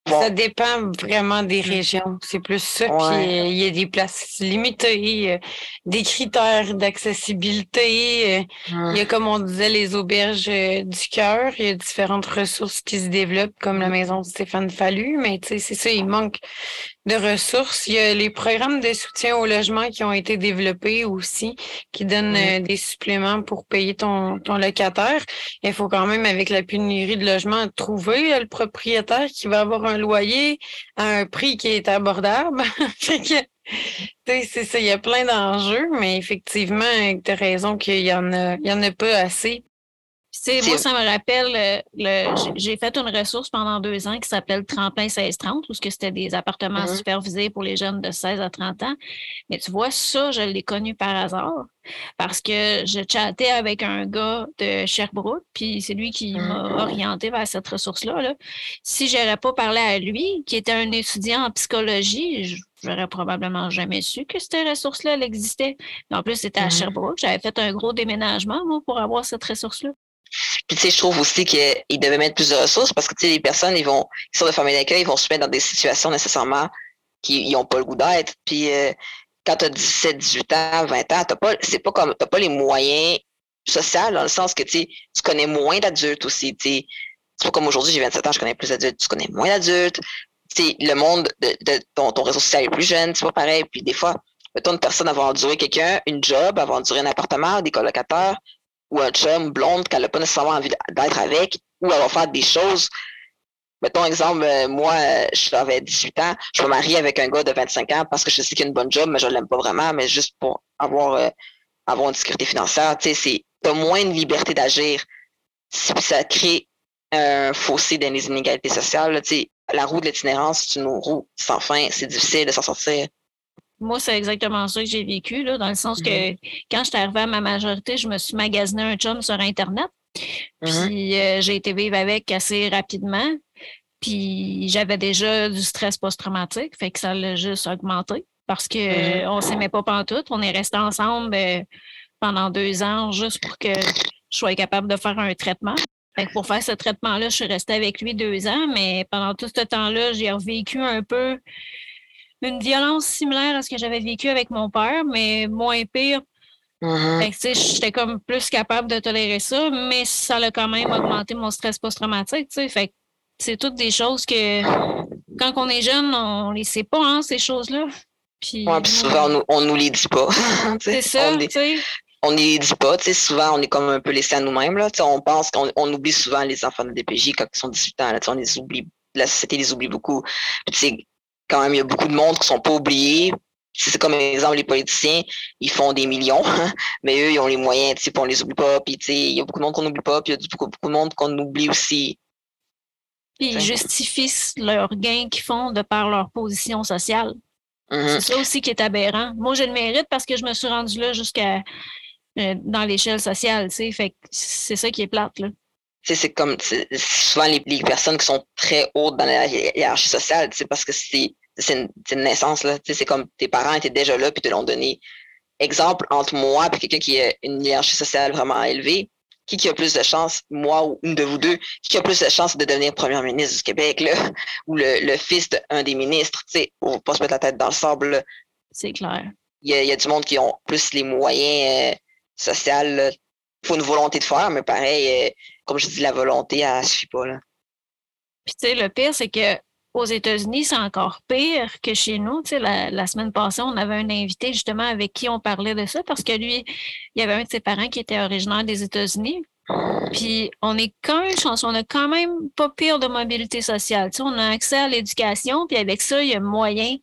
Ça dépend vraiment des mm. régions. C'est plus ça. Puis il y a des places limitées, euh, des critères d'accessibilité. Euh, il y a, comme on disait, les auberges euh, du cœur. Il y a différentes ressources qui se développent, comme la maison de Stéphane Fallu. Mais tu sais, c'est ça, il manque de ressources. Il y a les programmes de soutien au logement qui ont été développés aussi, qui donnent des suppléments pour payer ton, ton locataire. Il faut quand même, avec la pénurie de logements, trouver le propriétaire qui va avoir un loyer à un prix qui est abordable. c'est ça, il y a plein d'enjeux, mais effectivement, tu as raison qu'il y en a, il y en a pas assez moi, ça me rappelle, le, j'ai fait une ressource pendant deux ans qui s'appelle Tremplin 1630, où c'était des appartements mm-hmm. supervisés pour les jeunes de 16 à 30 ans. Mais tu vois, ça, je l'ai connu par hasard parce que je chattais avec un gars de Sherbrooke, puis c'est lui qui m'a mm-hmm. orienté vers cette ressource-là. Là. Si je n'aurais pas parlé à lui, qui était un étudiant en psychologie, j'aurais probablement jamais su que cette ressource-là existait. en plus, c'était à mm-hmm. Sherbrooke. J'avais fait un gros déménagement moi, pour avoir cette ressource-là. Puis, tu sais, je trouve aussi qu'ils devaient mettre plus de ressources parce que, tu sais, les personnes, ils vont, qui sont de famille d'accueil, ils vont se mettre dans des situations nécessairement qui n'ont pas le goût d'être. Puis, euh, quand tu as 17, 18 ans, 20 ans, t'as pas, c'est pas comme, t'as pas les moyens sociaux dans le sens que, tu tu connais moins d'adultes aussi, tu sais. C'est pas comme aujourd'hui, j'ai 27 ans, je connais plus d'adultes, tu connais moins d'adultes. Tu le monde de, ton, ton, réseau social est plus jeune, c'est pas pareil. Puis, des fois, mettons une personne avoir enduré quelqu'un, une job, avoir enduré un appartement, des colocataires, ou un chum blonde qu'elle n'a pas nécessairement envie d'être avec, ou elle va faire des choses. Mettons exemple, euh, moi, j'avais 18 ans, je me marie avec un gars de 25 ans parce que je sais qu'il a une bonne job, mais je ne l'aime pas vraiment, mais juste pour avoir, euh, avoir une sécurité financière. Tu sais, as moins de liberté d'agir. Ça crée un fossé dans les inégalités sociales. la roue de l'itinérance, c'est une roue sans fin, c'est difficile de s'en sortir. Moi, c'est exactement ça que j'ai vécu, là, dans le sens que mm-hmm. quand je suis arrivée à ma majorité, je me suis magasiné un chum sur Internet. Puis euh, j'ai été vivre avec assez rapidement. Puis j'avais déjà du stress post-traumatique, fait que ça l'a juste augmenté parce qu'on mm-hmm. ne s'aimait pas pantoute. On est restés ensemble euh, pendant deux ans juste pour que je sois capable de faire un traitement. Fait que pour faire ce traitement-là, je suis restée avec lui deux ans, mais pendant tout ce temps-là, j'ai revécu un peu une violence similaire à ce que j'avais vécu avec mon père, mais moins pire. Mm-hmm. J'étais comme plus capable de tolérer ça, mais ça a quand même augmenté mon stress post-traumatique. Fait c'est toutes des choses que quand on est jeune, on ne les sait pas, hein, ces choses-là. Puis, Ouais, puis souvent, on, nous- on nous les dit pas. C'est ça, On tu les, sais. on les dit pas. tu sais, Souvent, on est comme un peu laissé à nous-mêmes. là. Tu sais, On pense qu'on on oublie souvent les enfants de DPJ quand ils sont 18 ans. Là, Tu sais, on les oublie. La société les oublie beaucoup. Puis, tu sais, quand même, il y a beaucoup de monde qui sont pas oubliés. Si c'est comme exemple les politiciens, ils font des millions, mais eux, ils ont les moyens, tu sais, on les oublie pas. Puis, tu sais, il y a beaucoup de monde qu'on n'oublie pas, puis il y a beaucoup, beaucoup de monde qu'on oublie aussi. Puis ils justifient leurs gains qu'ils font de par leur position sociale. Mhm. C'est ça aussi qui est aberrant. Moi, je le mérite parce que je me suis rendue là jusqu'à euh, dans l'échelle sociale, tu sais. Fait que c'est ça qui est plate, là. Tu sais, c'est comme souvent les, les personnes qui sont très hautes dans la hi- hiérarchie sociale, tu sais, parce que c'est c'est une, naissance, là. Tu sais, c'est comme tes parents étaient déjà là puis te l'ont donné. Exemple, entre moi et quelqu'un qui a une hiérarchie sociale vraiment élevée, qui, qui a plus de chances, moi ou une de vous deux, qui a plus de chances de devenir premier ministre du Québec, là, ou le, le fils d'un des ministres, tu sais, faut pas se mettre la tête dans le sable, là. C'est clair. Il y a, il y a du monde qui ont plus les moyens euh, sociaux, là. faut une volonté de faire, mais pareil, euh, comme je dis, la volonté, elle suffit pas, là. Puis tu sais, le pire, c'est que aux États-Unis, c'est encore pire que chez nous. Tu sais, la, semaine passée, on avait un invité justement avec qui on parlait de ça parce que lui, il y avait un de ses parents qui était originaire des États-Unis. Puis on est quand même chanceux, on a quand même pas pire de mobilité sociale. Tu sais, on a accès à l'éducation, puis avec ça, il y a moyen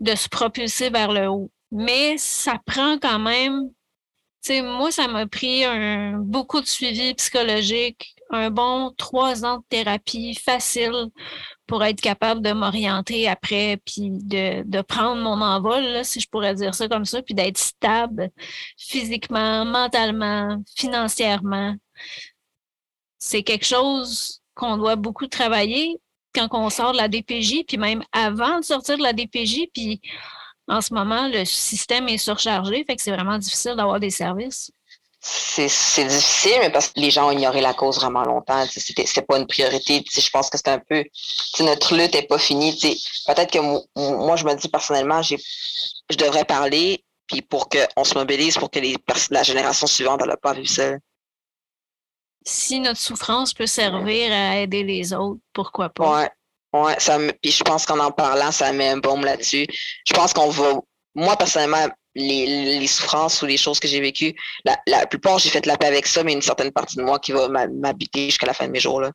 de se propulser vers le haut. Mais ça prend quand même tu sais, moi, ça m'a pris un, beaucoup de suivi psychologique, un bon trois ans de thérapie facile pour être capable de m'orienter après, puis de, de prendre mon envol, si je pourrais dire ça comme ça, puis d'être stable physiquement, mentalement, financièrement. C'est quelque chose qu'on doit beaucoup travailler quand on sort de la DPJ, puis même avant de sortir de la DPJ, puis en ce moment, le système est surchargé, fait que c'est vraiment difficile d'avoir des services. C'est difficile, mais parce que les gens ont ignoré la cause vraiment longtemps. C'était pas une priorité. Je pense que c'est un peu. Notre lutte n'est pas finie. Peut-être que mo- moi, je me dis personnellement, je devrais parler, puis pour qu'on se mobilise, pour que les la génération suivante n'ait pas vu ça. Si notre souffrance peut servir à aider les autres, pourquoi pas? Ouais. Ouais, ça puis je pense qu'en en parlant, ça met un baume là-dessus. Je pense qu'on va, moi personnellement, les, les souffrances ou les choses que j'ai vécues, la, la plupart, j'ai fait la paix avec ça, mais une certaine partie de moi qui va m'habiter jusqu'à la fin de mes jours. Là.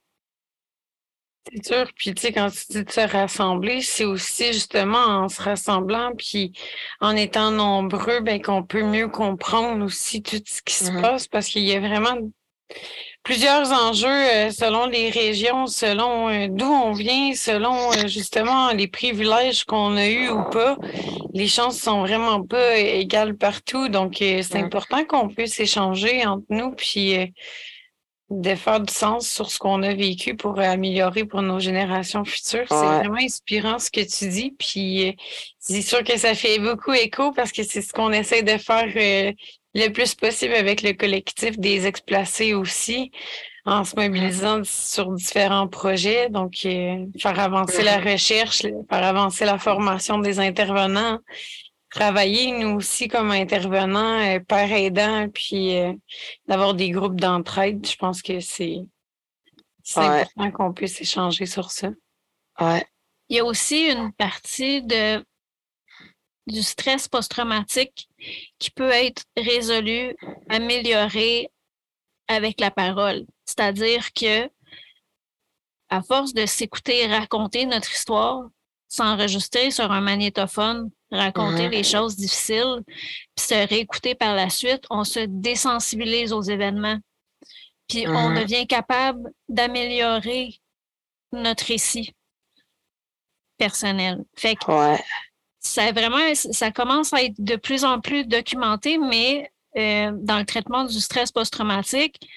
C'est sûr. Puis, tu sais, quand tu dis de se rassembler, c'est aussi justement en se rassemblant, puis en étant nombreux, ben, qu'on peut mieux comprendre aussi tout ce qui se Mhm. passe parce qu'il y a vraiment plusieurs enjeux euh, selon les régions, selon euh, d'où on vient, selon euh, justement les privilèges qu'on a eus ou pas. Les chances sont vraiment pas égales partout. Donc, c'est important qu'on puisse échanger entre nous, puis de faire du sens sur ce qu'on a vécu pour améliorer pour nos générations futures. C'est vraiment inspirant ce que tu dis. Puis c'est sûr que ça fait beaucoup écho parce que c'est ce qu'on essaie de faire le plus possible avec le collectif des explacés aussi, en se mobilisant sur différents projets. Donc, euh, faire avancer la recherche, le- faire avancer la formation des intervenants, travailler nous aussi comme intervenants, euh, par aidant, puis euh, d'avoir des groupes d'entraide. Je pense que c'est c'est Ouais. important qu'on puisse échanger sur ça. Ouais. Il y a aussi une partie de, du stress post-traumatique qui peut être résolu, amélioré avec la parole. C'est-à-dire que, à force de s'écouter raconter notre histoire, s'enregistrer sur un magnétophone, raconter les choses difficiles, puis se réécouter par la suite, on se désensibilise aux événements. Puis on Mhm. devient capable d'améliorer notre récit personnel. Fait que Ouais. Ça vraiment, ça commence à être de plus en plus documenté, mais euh, dans le traitement du stress post-traumatique,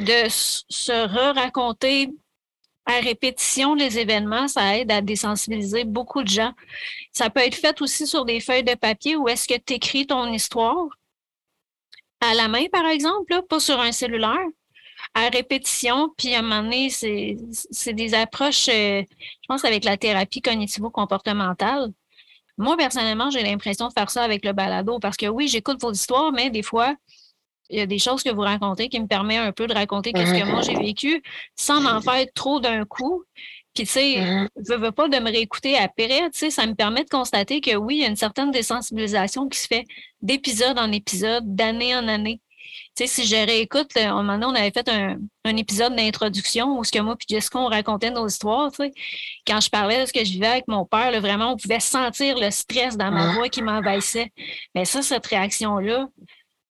de se re-raconter à répétition les événements, ça aide à désensibiliser beaucoup de gens. Ça peut être fait aussi sur des feuilles de papier où est-ce que tu écris ton histoire à la main, par exemple, là, pas sur un cellulaire, à répétition, puis à un moment donné, c'est c'est des approches, euh, je pense, avec la thérapie cognitivo-comportementale. Moi, personnellement, j'ai l'impression de faire ça avec le balado parce que oui, j'écoute vos histoires, mais des fois, il y a des choses que vous racontez qui me permettent un peu de raconter ce que Mhm. moi j'ai vécu sans en faire trop d'un coup. Puis, tu sais, Mhm. je veux pas de me réécouter après, tu sais, ça me permet de constater que oui, il y a une certaine désensibilisation qui se fait d'épisode en épisode, d'année en année. Sais, si je réécoute, là, un moment donné, on avait fait un, un épisode d'introduction où ce que moi puis Jessica, on racontait nos histoires, tu sais. Quand je parlais de ce que je vivais avec mon père, là, vraiment, on pouvait sentir le stress dans ma Mhm. voix qui m'envahissait. Mais ça, cette réaction-là,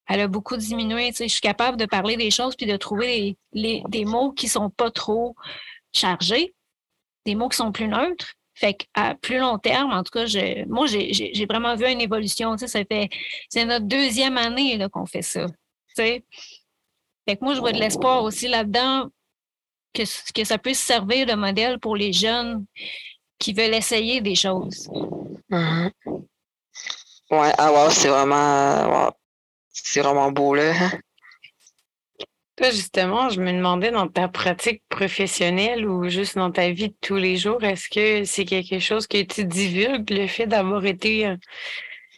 elle a beaucoup diminué. Tu sais, je suis capable de parler des choses puis de trouver les- les- des mots qui sont pas trop chargés, des mots qui sont plus neutres. Fait qu'à plus long terme, en tout cas, je, moi, j'ai- vraiment vu une évolution. Tu sais, ça fait, c'est notre deuxième année qu'on fait ça. Tu sais. Fait que moi, je vois de l'espoir aussi là-dedans que, que ça puisse servir de modèle pour les jeunes qui veulent essayer des choses. Mhm. Ouais, ah wow, c'est vraiment. wow. C'est vraiment beau, là. Toi, justement, je me demandais dans ta pratique professionnelle ou juste dans ta vie de tous les jours, est-ce que c'est quelque chose que tu divulgues, le fait d'avoir été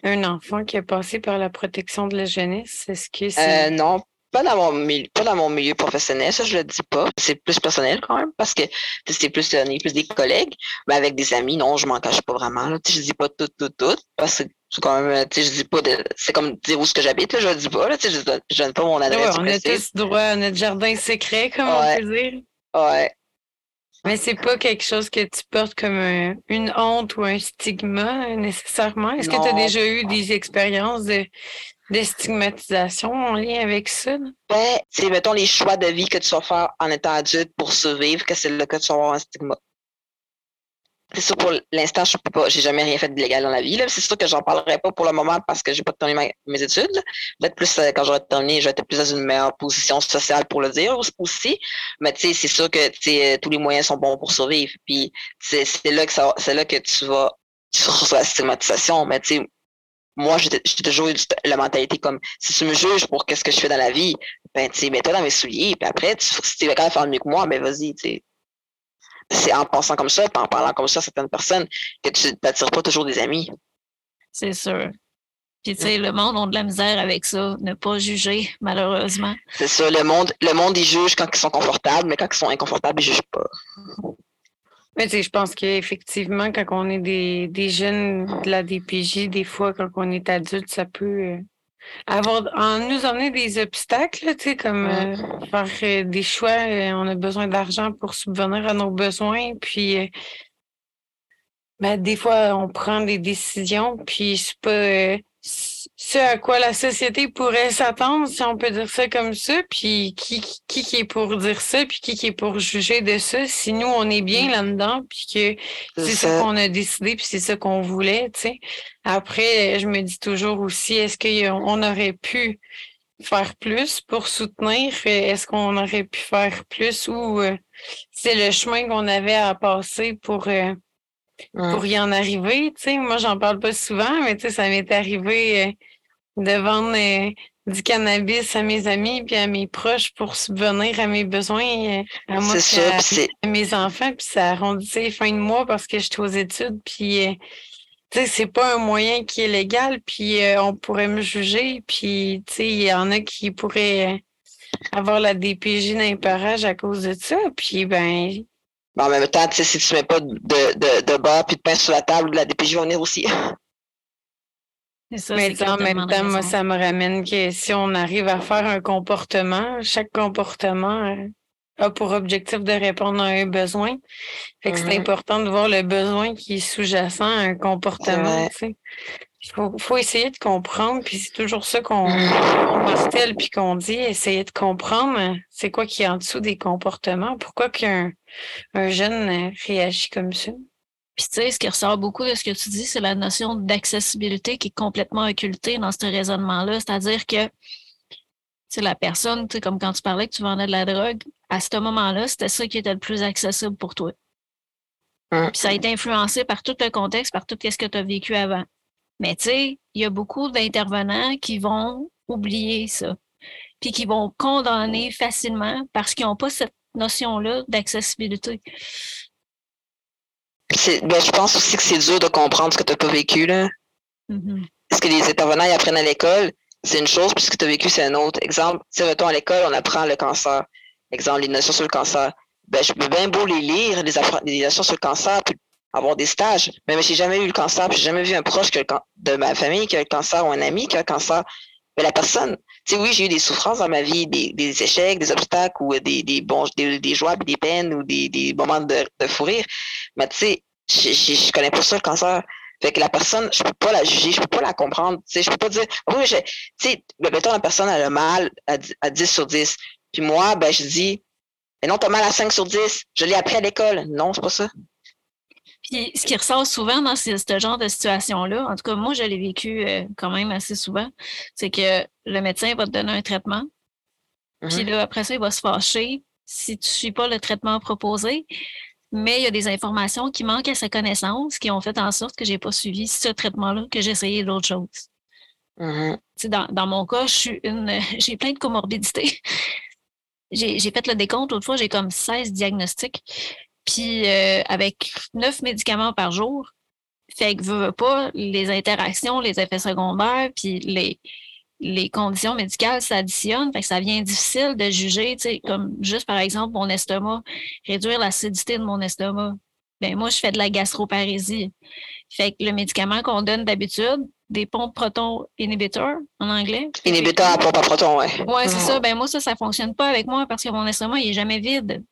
un, enfant qui a passé par la protection de la jeunesse? Est-ce que c'est... Euh, non, pas dans mon milieu, pas dans mon milieu professionnel, ça je le dis pas. C'est plus personnel quand même, parce que c'est plus, on est plus des collègues, mais avec des amis, non, je m'en cache pas vraiment. Là. Je dis pas tout, tout, tout, parce que c'est quand même, tu sais, je dis pas de. C'est comme dire où est-ce que j'habite, je le dis pas, là, tu sais, je, donne, je donne pas mon adresse. ouais, on a tous droit à notre jardin secret, comme Ouais. on peut dire. Ouais. Mais c'est pas quelque chose que tu portes comme un- une honte ou un stigma euh, nécessairement? Est-ce que tu as déjà eu des expériences de, de stigmatisation en lien avec ça? Ben, c'est, mettons, les choix de vie que tu vas faire en étant adulte pour survivre, que c'est là que tu vas avoir un stigma. C'est sûr, pour l'instant, je peux pas, j'ai jamais rien fait d'illégal dans la vie. C'est sûr que j'en parlerai pas pour le moment parce que j'ai pas terminé mes études. Peut-être plus, euh, quand j'aurai terminé, être plus dans une meilleure position sociale pour le dire aussi-. Mais tu sais, c'est sûr que, euh, tous les moyens sont bons pour survivre. Puis, c'est, là que ça, c'est là que tu vas, tu reçois la stigmatisation. Mais tu sais, moi, j'ai toujours eu la mentalité comme, si tu me juges pour qu'est-ce que je fais dans la vie, ben, tu mets-toi dans mes souliers, puis après, tu, si tu es capable de faire mieux que moi, ben, vas-y, tu. C'est en pensant comme ça, en parlant comme ça à certaines personnes, que tu n'attires pas toujours des amis. C'est sûr. Puis, tu sais, le monde a de la misère avec ça, ne pas juger, malheureusement. C'est ça, le monde, le monde, ils jugent quand ils sont confortables, mais quand ils sont inconfortables, ils jugent pas. Mais tu sais, je pense qu'effectivement, quand on est des, des jeunes de la DPJ, des fois, quand on est adulte, ça peut euh, avoir en nous emmener des obstacles, tu sais, comme euh, faire euh, des choix. euh, on a besoin d'argent pour subvenir à nos besoins. Puis ben, des fois, on prend des décisions, puis c'est pas ce à quoi la société pourrait s'attendre, si on peut dire ça comme ça, puis qui, qui, qui est pour dire ça, puis qui, qui est pour juger de ça, si nous, on est bien là-dedans, puis que c'est ça qu'on a décidé, puis c'est ça qu'on voulait, tu sais. Après, je me dis toujours aussi, est-ce qu'on aurait pu faire plus pour soutenir? Est-ce qu'on aurait pu faire plus ou euh, c'est le chemin qu'on avait à passer pour... euh, Mm. pour y en arriver. Tu sais, moi, j'en parle pas souvent, mais tu sais, ça m'est arrivé euh, de vendre euh, du cannabis à mes amis puis à mes proches pour subvenir à mes besoins, euh, à moi à, mes enfants, puis ça arrondissait fins de mois parce que j'étais aux études, puis euh, tu sais, c'est pas un moyen qui est légal, puis euh, on pourrait me juger, puis tu sais, il y en a qui pourraient avoir la DPJ d'imparage à cause de ça, puis ben en même temps, tu sais, si tu mets pas de, de, de beurre puis de pain sur la table, la DPJ va venir aussi. Ça, Mais en même temps, moi, ça me ramène que si on arrive à faire un comportement, chaque comportement euh, a pour objectif de répondre à un besoin. Fait que c'est important de voir le besoin qui est sous-jacent à un comportement. vrai. tu sais. Il faut, faut essayer de comprendre, puis c'est toujours ça qu'on martèle puis qu'on dit, essayer de comprendre euh, c'est quoi qui est en dessous des comportements, pourquoi qu'un un jeune euh, réagit comme ça. Puis tu sais, ce qui ressort beaucoup de ce que tu dis, c'est la notion d'accessibilité qui est complètement occultée dans ce raisonnement-là. C'est-à-dire que c'est la personne, tu sais, comme quand tu parlais que tu vendais de la drogue, à ce moment-là, c'était ça qui était le plus accessible pour toi. Hum. Puis ça a été influencé par tout le contexte, par tout ce que tu as vécu avant. Mais tu sais, il y a beaucoup d'intervenants qui vont oublier ça, puis qui vont condamner facilement parce qu'ils n'ont pas cette notion-là d'accessibilité. Ben, je pense aussi que c'est dur de comprendre ce que tu n'as pas vécu. Là. Mhm. Ce que les intervenants ils apprennent à l'école, c'est une chose, puis ce que tu as vécu, c'est un autre. Exemple, sais, mettons, à l'école, on apprend le cancer. Exemple, les notions sur le cancer. ben, je peux bien beau les lire, les informations sur le cancer, puis avoir des stages. Mais, je j'ai jamais eu le cancer, puis j'ai jamais vu un proche de ma famille qui a le cancer ou un ami qui a le cancer. Mais la personne, sais, oui, j'ai eu des souffrances dans ma vie, des, échecs, des obstacles ou des, des bons, des, des joies, des peines ou des, des moments de, de fou rire. Mais tu sais, je, je, connais pas ça le cancer. Fait que la personne, je peux pas la juger, je peux pas la comprendre. Tu sais, je peux pas dire, oui, je, tu sais, mettons la personne a le mal à, à 10 sur 10. Puis moi, ben, je dis, mais non, t'as mal à 5 sur 10. Je l'ai appris à l'école. Non, c'est pas ça. Puis ce qui ressort souvent dans ce, genre de situation-là, en tout cas, moi, je l'ai vécu euh, quand même assez souvent, c'est que le médecin va te donner un traitement. Puis mm-hmm. là, après ça, il va se fâcher si tu ne suis pas le traitement proposé. Mais il y a des informations qui manquent à sa connaissance qui ont fait en sorte que je n'ai pas suivi ce traitement-là, que j'ai essayé d'autres choses. Mm-hmm. Dans, dans, mon cas, je suis une j'ai plein de comorbidités. j'ai fait le décompte, autrefois, j'ai comme 16 diagnostics. Puis euh, avec neuf médicaments par jour, fait que veux, pas, les interactions, les effets secondaires, puis les, les conditions médicales s'additionnent, fait que ça devient difficile de juger, tu sais, comme juste par exemple mon estomac, réduire l'acidité de mon estomac. Ben moi, je fais de la gastroparésie. Fait que le médicament qu'on donne d'habitude, des pompes proton inhibiteurs en anglais. Inhibiteur à pompe à proton, ouais. Ouais, c'est ça. Ben moi, ça, ça fonctionne pas avec moi parce que mon estomac, il est jamais vide.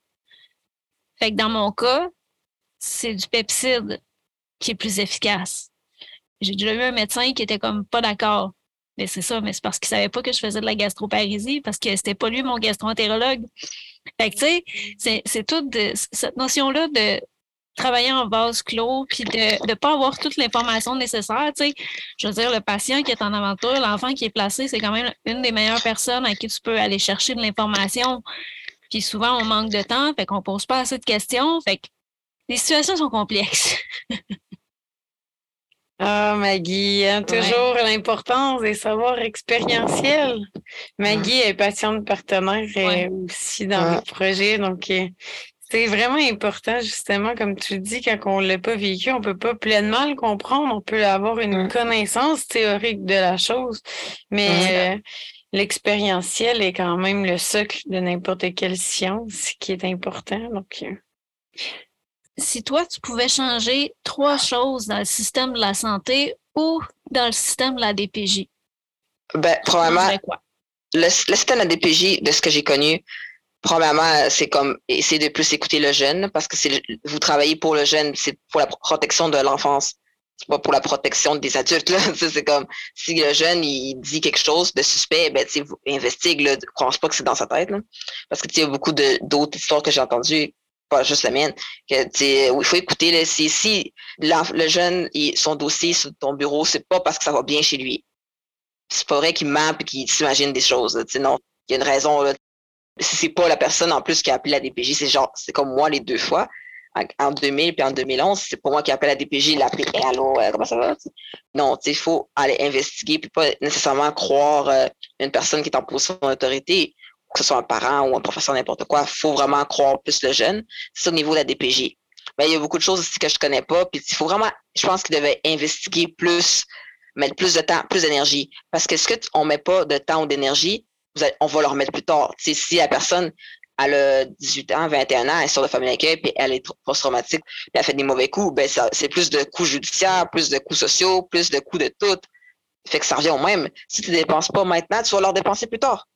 Fait que dans mon cas, c'est du pepside qui est plus efficace. J'ai déjà eu un médecin qui était comme pas d'accord. Mais c'est ça, mais c'est parce qu'il savait pas que je faisais de la gastroparésie, parce que c'était pas lui mon gastroentérologue. Fait que, tu sais, c'est toute cette notion-là de travailler en vase clos, puis de ne pas avoir toute l'information nécessaire. Tu sais, je veux dire, le patient qui est en aventure, l'enfant qui est placé, c'est quand même une des meilleures personnes à qui tu peux aller chercher de l'information. Puis souvent, on manque de temps, fait qu'on pose pas assez de questions. Fait que les situations sont complexes. Ah, Maggie, hein, toujours l'importance des savoirs expérientiels. Maggie est patiente partenaire aussi dans le projet, donc euh, c'est vraiment important, justement, comme tu dis, quand on ne l'a pas vécu, on ne peut pas pleinement le comprendre. On peut avoir une connaissance théorique de la chose, mais euh, l'expérientiel est quand même le socle de n'importe quelle science qui est important. Donc, si toi, tu pouvais changer trois choses dans le système de la santé ou dans le système de la DPJ? Ben, probablement, le, système de la DPJ, de ce que j'ai connu, probablement, c'est comme essayer de plus écouter le jeune parce que c'est vous travaillez pour le jeune, c'est pour la protection de l'enfance. C'est pas pour la protection des adultes. Là. c'est comme si le jeune il dit quelque chose de suspect, ben, vous investigue, ne pense pas que c'est dans sa tête. Là. Parce que y a beaucoup d'autres histoires que j'ai entendues pas juste la mienne, que où il faut écouter là, si, si le jeune, son dossier sur ton bureau, c'est pas parce que ça va bien chez lui. C'est pas vrai qu'il ment et qu'il s'imagine des choses. non, il y a une raison. Là. Si c'est pas la personne en plus qui a appelé la DPJ, c'est genre, c'est comme moi les deux fois. En 2000 puis en 2011, c'est pas moi qui appelle la DPJ, il a appelé allô, euh, comment ça va? Non, il faut aller investiguer puis pas nécessairement croire euh, une personne qui est en position d'autorité que ce soit un parent ou un professeur, n'importe quoi, il faut vraiment croire plus le jeune. C'est au niveau de la DPJ. Mais il y a beaucoup de choses aussi que je connais pas. Puis il faut vraiment, je pense qu'il devait investiguer plus, mettre plus de temps, plus d'énergie. Parce que ce qu'on met pas de temps ou d'énergie, on va leur mettre plus tard. si la personne elle a 18 ans, 21 ans, elle sort de famille d'accueil, puis elle est post-traumatique, puis elle fait des mauvais coups, ben c'est plus de coûts judiciaires, plus de coûts sociaux, plus de coûts de tout. Fait que ça revient au même. Si tu ne dépenses pas maintenant, tu vas leur dépenser plus tard.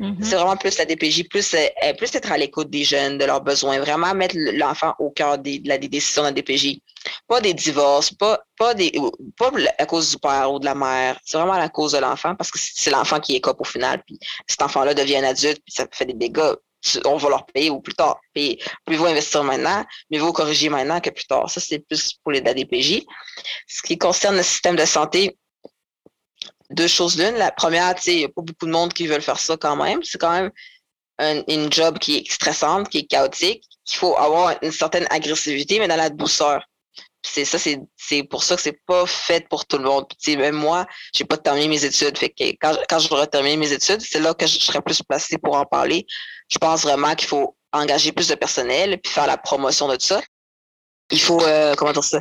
Mm-hmm. C'est vraiment plus la DPJ, plus, euh, plus être à l'écoute des jeunes, de leurs besoins, vraiment mettre l'enfant au cœur des, des, décisions de la DPJ. Pas des divorces, pas, pas, des, pas à cause du père ou de la mère. C'est vraiment à la cause de l'enfant parce que c'est l'enfant qui cop au final. Puis cet enfant-là devient un adulte, puis ça fait des dégâts. On va leur payer ou plus tard. Puis, plus vous investir maintenant, mieux vous corriger maintenant que plus tard. Ça, c'est plus pour les DPJ. Ce qui concerne le système de santé, deux choses l'une. La première, il n'y a pas beaucoup de monde qui veulent faire ça quand même. C'est quand même une job qui est stressante, qui est chaotique. Il faut avoir une certaine agressivité, mais dans la douceur. C'est ça, c'est pour ça que c'est pas fait pour tout le monde. Puis, même moi, j'ai pas terminé mes études. Fait que quand, quand je vais terminer mes études, c'est là que je serai plus placée pour en parler. Je pense vraiment qu'il faut engager plus de personnel puis faire la promotion de tout ça. Il faut, euh, comment dire ça,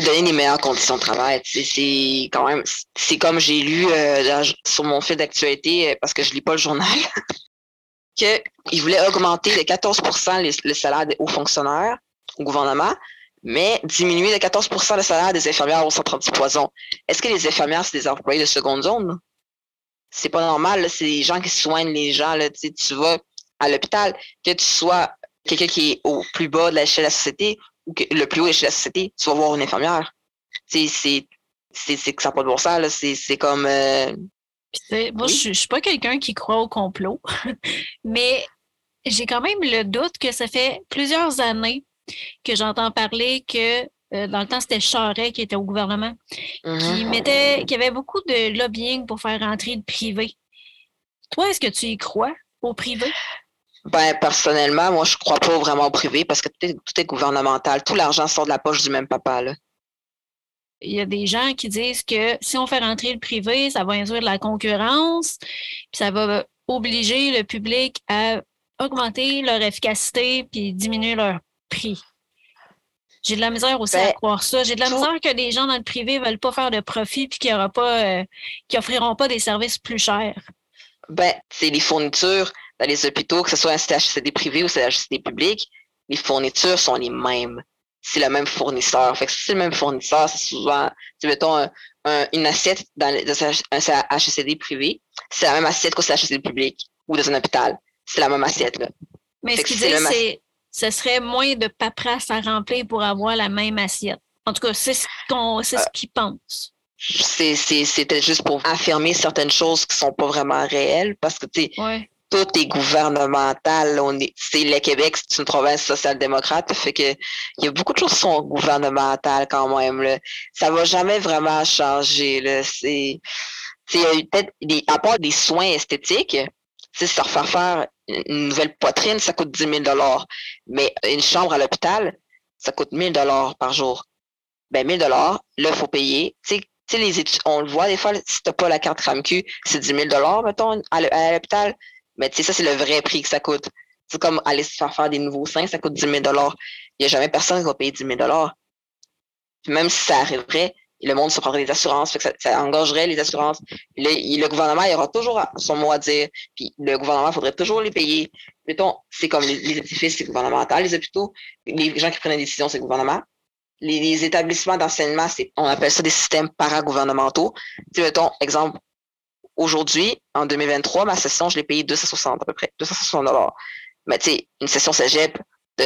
donner les meilleures conditions de travail. C'est quand même, c'est comme j'ai lu euh, sur mon fil d'actualité, euh, parce que je lis pas le journal. qu'il voulait augmenter de 14 le salaire des hauts fonctionnaires au gouvernement, mais diminuer de 14% le salaire des infirmières au centre anti-poison. Est-ce que les infirmières, c'est des employés de seconde zone? C'est pas normal, c'est des gens qui soignent les gens. Là, tu vas à l'hôpital, que tu sois quelqu'un qui est au plus bas de l'échelle de la société ou que le plus haut de l'échelle de la société, tu vas voir une infirmière. C'est c'est que ça n'a pas de bon sens. C'est comme. Euh, moi, je ne suis pas quelqu'un qui croit au complot, mais j'ai quand même le doute que ça fait plusieurs années que j'entends parler que euh, dans le temps, c'était Charret qui était au gouvernement, qui mm-hmm. mettait, qui avait beaucoup de lobbying pour faire rentrer le privé. Toi, est-ce que tu y crois au privé? Ben, personnellement, moi, je ne crois pas vraiment au privé parce que tout est, tout est gouvernemental. Tout l'argent sort de la poche du même papa. Là il y a des gens qui disent que si on fait rentrer le privé, ça va induire de la concurrence, puis ça va obliger le public à augmenter leur efficacité puis diminuer leur prix. J'ai de la misère aussi à ben, croire ça. J'ai de la misère que les gens dans le privé ne veulent pas faire de profit puis qu'ils pas, n'offriront euh, pas des services plus chers. Ben, c'est les fournitures dans les hôpitaux, que ce soit un CHCD privé ou un CHCD public, les fournitures sont les mêmes c'est le même fournisseur. Fait que si c'est le même fournisseur, c'est souvent, tu mettons une assiette dans, un HCD privé, c'est la même assiette qu'au HCD public ou dans un hôpital. C'est la même assiette. Là. Mais ce qu'il dit, c'est ce serait moins de paperasse à remplir pour avoir la même assiette. En tout cas, c'est ce qu'on c'est ce euh, qu'ils pensent. C'était juste pour affirmer certaines choses qui sont pas vraiment réelles parce que tu sais, tout est gouvernemental. On est, c'est le Québec, c'est une province social-démocrate, fait que il y a beaucoup de choses qui sont gouvernementales quand même. Là. Ça va jamais vraiment changer. Là. C'est, c'est peut-être des, à part des soins esthétiques, se refaire faire une nouvelle poitrine, ça coûte 10 000 Mais une chambre à l'hôpital, ça coûte 1 000 par jour. Ben 1 000 là, il faut payer. On le voit des fois, si tu n'as pas la carte RAMQ, c'est 10 000 mettons, à l'hôpital. Mais tu sais, ça, c'est le vrai prix que ça coûte. C'est comme aller se faire faire des nouveaux seins, ça coûte 10 000 Il n'y a jamais personne qui va payer 10 000 Puis même si ça arriverait, le monde se prendrait des assurances, ça, engagerait les assurances. Le, gouvernement, il aura toujours son mot à dire. Puis le gouvernement, faudrait toujours les payer. Mettons, c'est comme les, édifices, c'est gouvernemental, les hôpitaux, les gens qui prennent des décisions, c'est le gouvernement. Les, établissements d'enseignement, on appelle ça des systèmes paragouvernementaux. Tu mettons, exemple, Aujourd'hui, en 2023, ma session, je l'ai payée 260 à peu près, 260 dollars. Mais tu sais, une session cégep de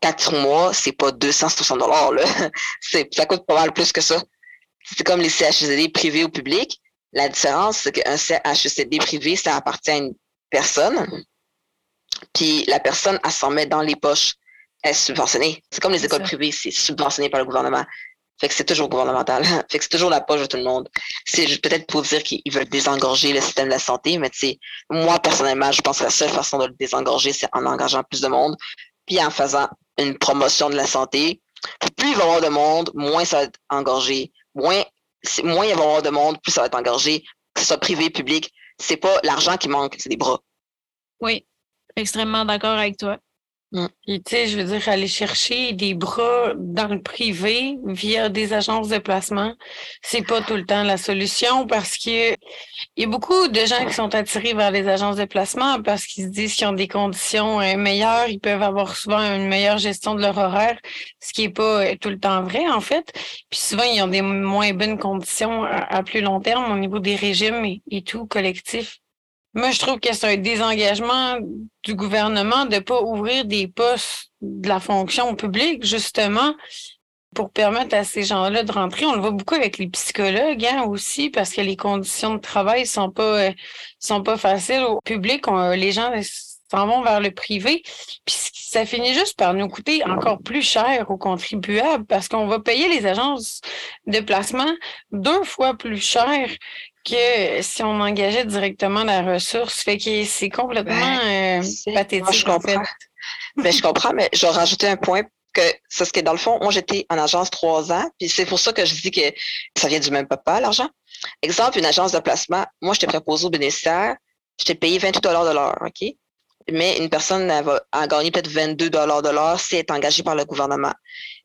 quatre mois, c'est pas 260 dollars ça coûte pas mal plus que ça. C'est comme les CHCD privés ou publics. La différence, c'est qu'un CHCD privé, ça appartient à une personne. Puis la personne, elle s'en met dans les poches. Elle est subventionnée. C'est comme les écoles privées, c'est subventionné par le gouvernement. Fait que c'est toujours gouvernemental. fait que c'est toujours la poche de tout le monde. C'est peut-être pour dire qu'ils veulent désengorger le système de la santé, mais tu moi, personnellement, je pense que la seule façon de le désengorger, c'est en engageant plus de monde, puis en faisant une promotion de la santé. plus il va y avoir de monde, moins ça va être engorgé. Moins, moins il va y avoir de monde, plus ça va être engorgé. Que ce soit privé, public, c'est pas l'argent qui manque, c'est des bras. Oui, extrêmement d'accord avec toi. Mm. tu sais, je veux dire, aller chercher des bras dans le privé via des agences de placement, c'est pas tout le temps la solution parce que il y a beaucoup de gens qui sont attirés vers les agences de placement parce qu'ils se disent qu'ils ont des conditions euh, meilleures, ils peuvent avoir souvent une meilleure gestion de leur horaire, ce qui est pas euh, tout le temps vrai, en fait. Puis souvent, ils ont des moins bonnes conditions à, plus long terme au niveau des régimes et tout collectif. Moi, je trouve que c'est un désengagement du gouvernement de ne pas ouvrir des postes de la fonction publique, justement, pour permettre à ces gens-là de rentrer. On le voit beaucoup avec les psychologues hein, aussi, parce que les conditions de travail sont pas euh, sont pas faciles au public. les gens s'en vont vers le privé. Puis ça finit juste par nous coûter encore plus cher aux contribuables parce qu'on va payer les agences de placement deux fois plus cher que si on engageait directement la ressource. Fait que c'est complètement ben, euh, pathétique. je comprends. Ben, je comprends, mais je vais rajouter un point que c'est ce que dans le fond, moi j'étais en agence trois ans, puis c'est pour ça que je dis que ça vient du même papa, l'argent. Exemple, une agence de placement, moi j'étais préposé au bénéficiaire, j'étais payé 28 de l'heure, OK? Mais une personne va a gagné peut-être 22 de l'heure si elle est engagée par le gouvernement.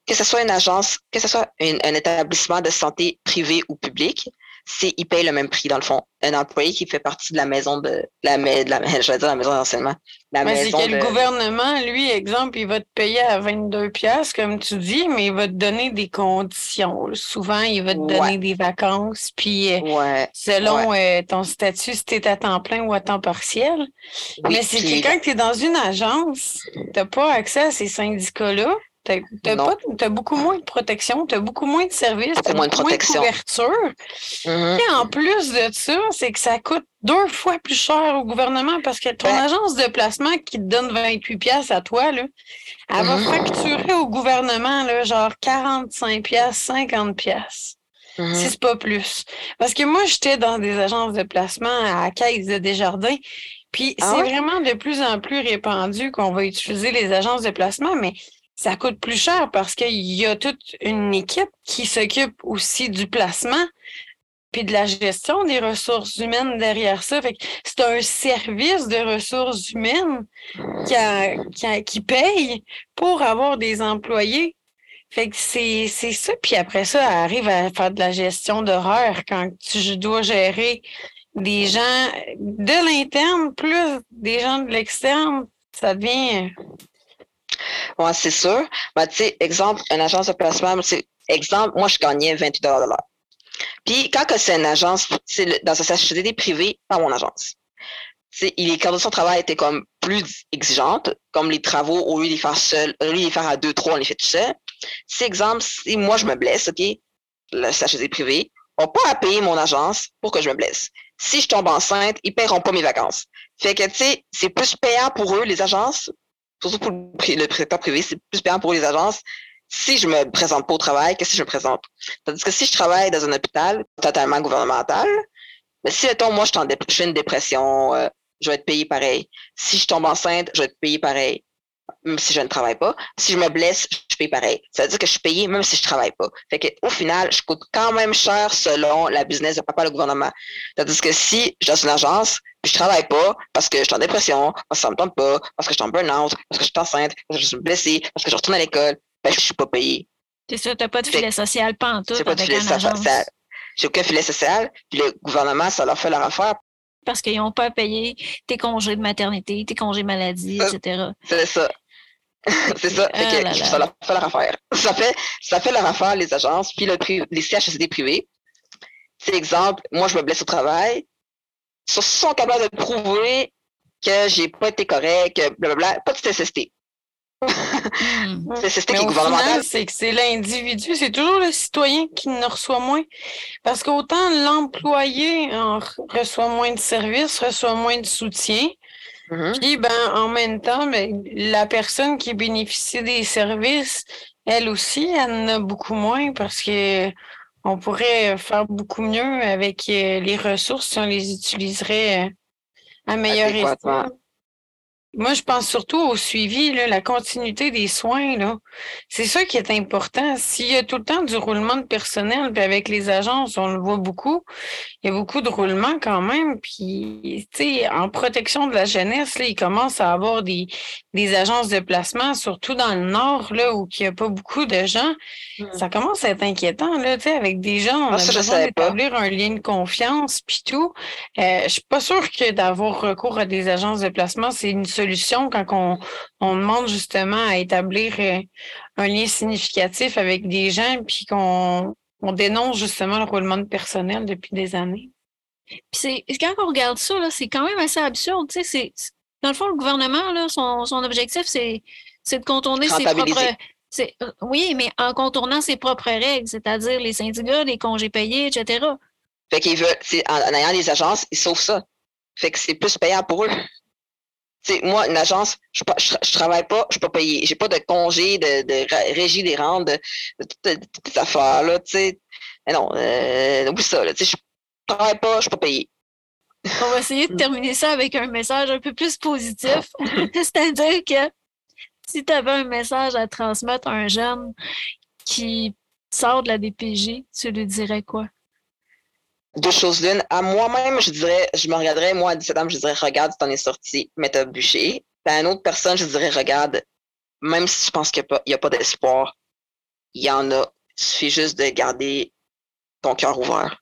Que ce soit une agence, que ce soit un établissement de santé privé ou public, c'est ils payent le même prix dans le fond. Un employé qui fait partie de la maison de, la, de la, je vais dire la maison d'enseignement. La c'est que le gouvernement, lui, exemple, il va te payer à 22 pièces comme tu dis, mais il va te donner des conditions. Souvent, il va te donner des vacances, puis euh, selon euh, ton statut, si tu es à temps plein ou à temps partiel. mais c'est que quand tu es dans une agence, tu n'as pas accès à ces syndicats-là. Tu as, beaucoup moins de protection, tu as beaucoup moins de services, tu as moins de protection. couverture. Mm-hmm. Et en plus de ça, c'est que ça coûte deux fois plus cher au gouvernement parce que ton agence de placement qui te donne 28 pièces à toi, là, elle va mm-hmm. facturer au gouvernement là, genre 45 pièces, 50 pièces. Si c'est pas plus. Parce que moi, j'étais dans des agences de placement à Caisse de Desjardins. Puis ah c'est vraiment de plus en plus répandu qu'on va utiliser les agences de placement, mais ça coûte plus cher parce qu'il y a toute une équipe qui s'occupe aussi du placement puis de la gestion des ressources humaines derrière ça. c'est un service de ressources humaines qui, qui, paye pour avoir des employés. Fait que c'est, ça. Puis après ça, elle arrive à faire de la gestion d'horreur quand tu dois gérer des gens de l'interne plus des gens de l'externe. Ça devient oui, c'est sûr. Ben, tu sais, exemple, une agence de placement, exemple, moi, je gagnais 28 de l'heure. Puis, quand c'est une agence, dans sa société privée, pas mon agence. les conditions de travail étaient comme plus exigeantes, comme les travaux, au lieu de les faire au lieu de les faire à deux, trois, on les fait tout seul. Si, exemple, si moi, je me blesse, OK, la société privée, on pas à payer mon agence pour que je me blesse. Si je tombe enceinte, ils paieront pas mes vacances. Fait que, tu sais, c'est plus payant pour eux, les agences, surtout pour le, secteur privé, c'est plus payant pour les agences si je me présente pas au travail que si je me présente. Tandis que si je travaille dans un hôpital totalement gouvernemental, mais si, mettons, moi, je, fais une dépression, euh, je vais être payé pareil. Si je tombe enceinte, je vais être payé pareil, même si je ne travaille pas. Si je me blesse, je paye pareil. Ça veut dire que je suis payé même si je travaille pas. Fait que, au final, je coûte quand même cher selon la business de papa le gouvernement. Tandis que si je suis dans une agence, puis je travaille pas parce que je suis en dépression, parce que ça me tente pas, parce que je suis en burn-out, parce que je suis enceinte, parce que je suis blessée, parce que je retourne à l'école, ben, je suis pas payé. C'est ça, t'as pas de filet social, pas en tout. J'ai pas de filet social. J'ai aucun filet social, puis le gouvernement, ça leur fait leur affaire. Parce qu'ils n'ont pas payé tes congés de maternité, tes congés maladie, etc. C'est ça. c'est ça. Ah ça leur fait leur affaire. Ça fait, ça fait leur affaire, les agences, puis le les CHSD privés. C'est exemple, moi, je me blesse au travail, sont capables de prouver que j'ai pas été correct, blablabla. Pas de SST. Hmm. SST qui est gouvernemental. C'est que c'est l'individu, c'est toujours le citoyen qui ne reçoit moins. Parce qu'autant l'employé reçoit moins de services, reçoit moins de soutien. Mm-hmm. Puis, ben, en même temps, ben, la personne qui bénéficie des services, elle aussi, elle en a beaucoup moins parce que on pourrait faire beaucoup mieux avec euh, les ressources si on les utiliserait euh, à meilleur effet. Moi, je pense surtout au suivi, la continuité des soins. C'est ça qui est important. S'il y a tout le temps du roulement de personnel, puis avec les agences, on le voit beaucoup, il y a beaucoup de roulement quand même. Puis, tu sais, en protection de la jeunesse, là, il commence à avoir des, des agences de placement, surtout dans le nord, là, où il n'y a pas beaucoup de gens. Mmh. Ça commence à être inquiétant, là, tu sais, avec des gens, on ah, a besoin d'établir un lien de confiance, puis tout. Euh, je suis pas sûre que d'avoir recours à des agences de placement, c'est une solution quand on, on demande justement à établir euh, un lien significatif avec des gens, puis qu'on on dénonce justement le roulement de personnel depuis des années. Puis quand on regarde ça, c'est quand même assez absurde. C'est, dans le fond, le gouvernement, là, son, son objectif, c'est, de contourner ses propres. Euh, oui, mais en contournant ses propres règles, c'est-à-dire les syndicats, les congés payés, etc. Fait qu'ils veulent, en, en ayant des agences, ils sauvent ça. Fait que c'est plus payant pour eux moi, une agence, je, je, travaille pas, je suis pas payé. J'ai pas de congé, de, de régie des rentes, de, toutes ces affaires-là, tu sais. Mais non, euh, oublie ça, là, tu sais, je travaille pas, je suis pas payé. On va essayer de terminer ça avec un message un peu plus positif. C'est-à-dire que si tu avais un message à transmettre à un jeune qui sort de la DPJ, tu lui dirais quoi? Deux choses l'une. À moi-même, je dirais, je me regarderais, moi, à 17 ans, je dirais, regarde, tu en es sorti, mais t'as bûché. À une autre personne, je dirais, regarde, même si tu penses qu'il n'y a pas, d'espoir, il y en a. Il suffit juste de garder ton cœur ouvert.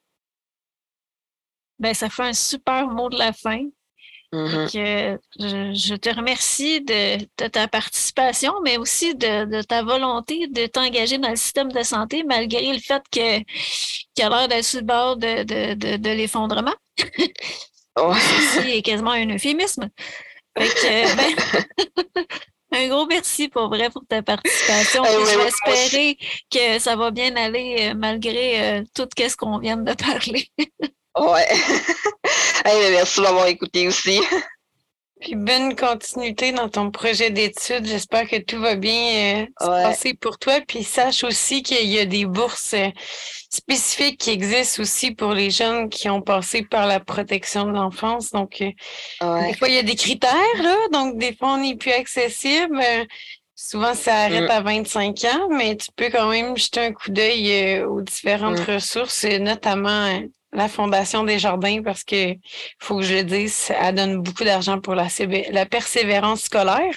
ben, ça fait un super mot de la fin. Mhm. Que je, je te remercie de, de ta participation, mais aussi de, de ta volonté de t'engager dans le système de santé, malgré le fait que qu'il a l'air d'être sur le bord de, l'effondrement. Ouais. Ceci est quasiment un euphémisme. Que, ben, un gros merci pour vrai pour ta participation. Je vais moi espérer que ça va bien aller euh, malgré euh, tout ce qu'on vient de parler. Ouais. Hey, mais merci de m'avoir écouté aussi. Puis bonne continuité dans ton projet d'études. J'espère que tout va bien euh, se Ouais. passer pour toi. Puis sache aussi qu'il y a des bourses euh, spécifiques qui existent aussi pour les jeunes qui ont passé par la protection de l'enfance. Donc, euh, Ouais. des fois, il y a des critères, là. Donc, des fois, on n'est plus accessible. Euh, souvent, ça arrête Mm. à 25 ans, mais tu peux quand même jeter un coup d'œil euh, aux différentes Mm. ressources, notamment euh, la Fondation des Jardins, parce que, faut que je le dise, elle donne beaucoup d'argent pour la, CB la persévérance scolaire,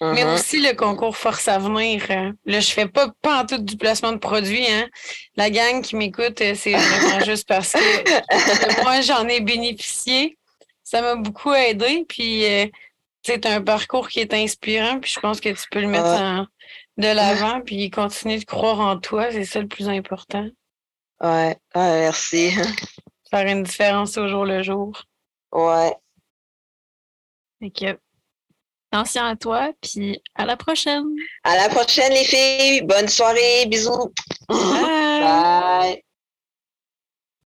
mais Mhm. aussi le concours Force à venir. euh. Là, je fais pas, pas en tout du placement de produits, hein. La gang qui m'écoute, euh, c'est vraiment juste parce que moi, j'en ai bénéficié. Ça m'a beaucoup aidé. Puis, euh, c'est un parcours qui est inspirant. Puis, je pense que tu peux le mettre en- de l'avant. Puis, continuer de croire en toi. C'est ça le plus important. Ouais. Ouais, merci. Faire une différence au jour le jour. Ouais. Fait que, attention à toi, puis à la prochaine. À la prochaine, les filles. Bonne soirée. Bisous. Bye! Bye.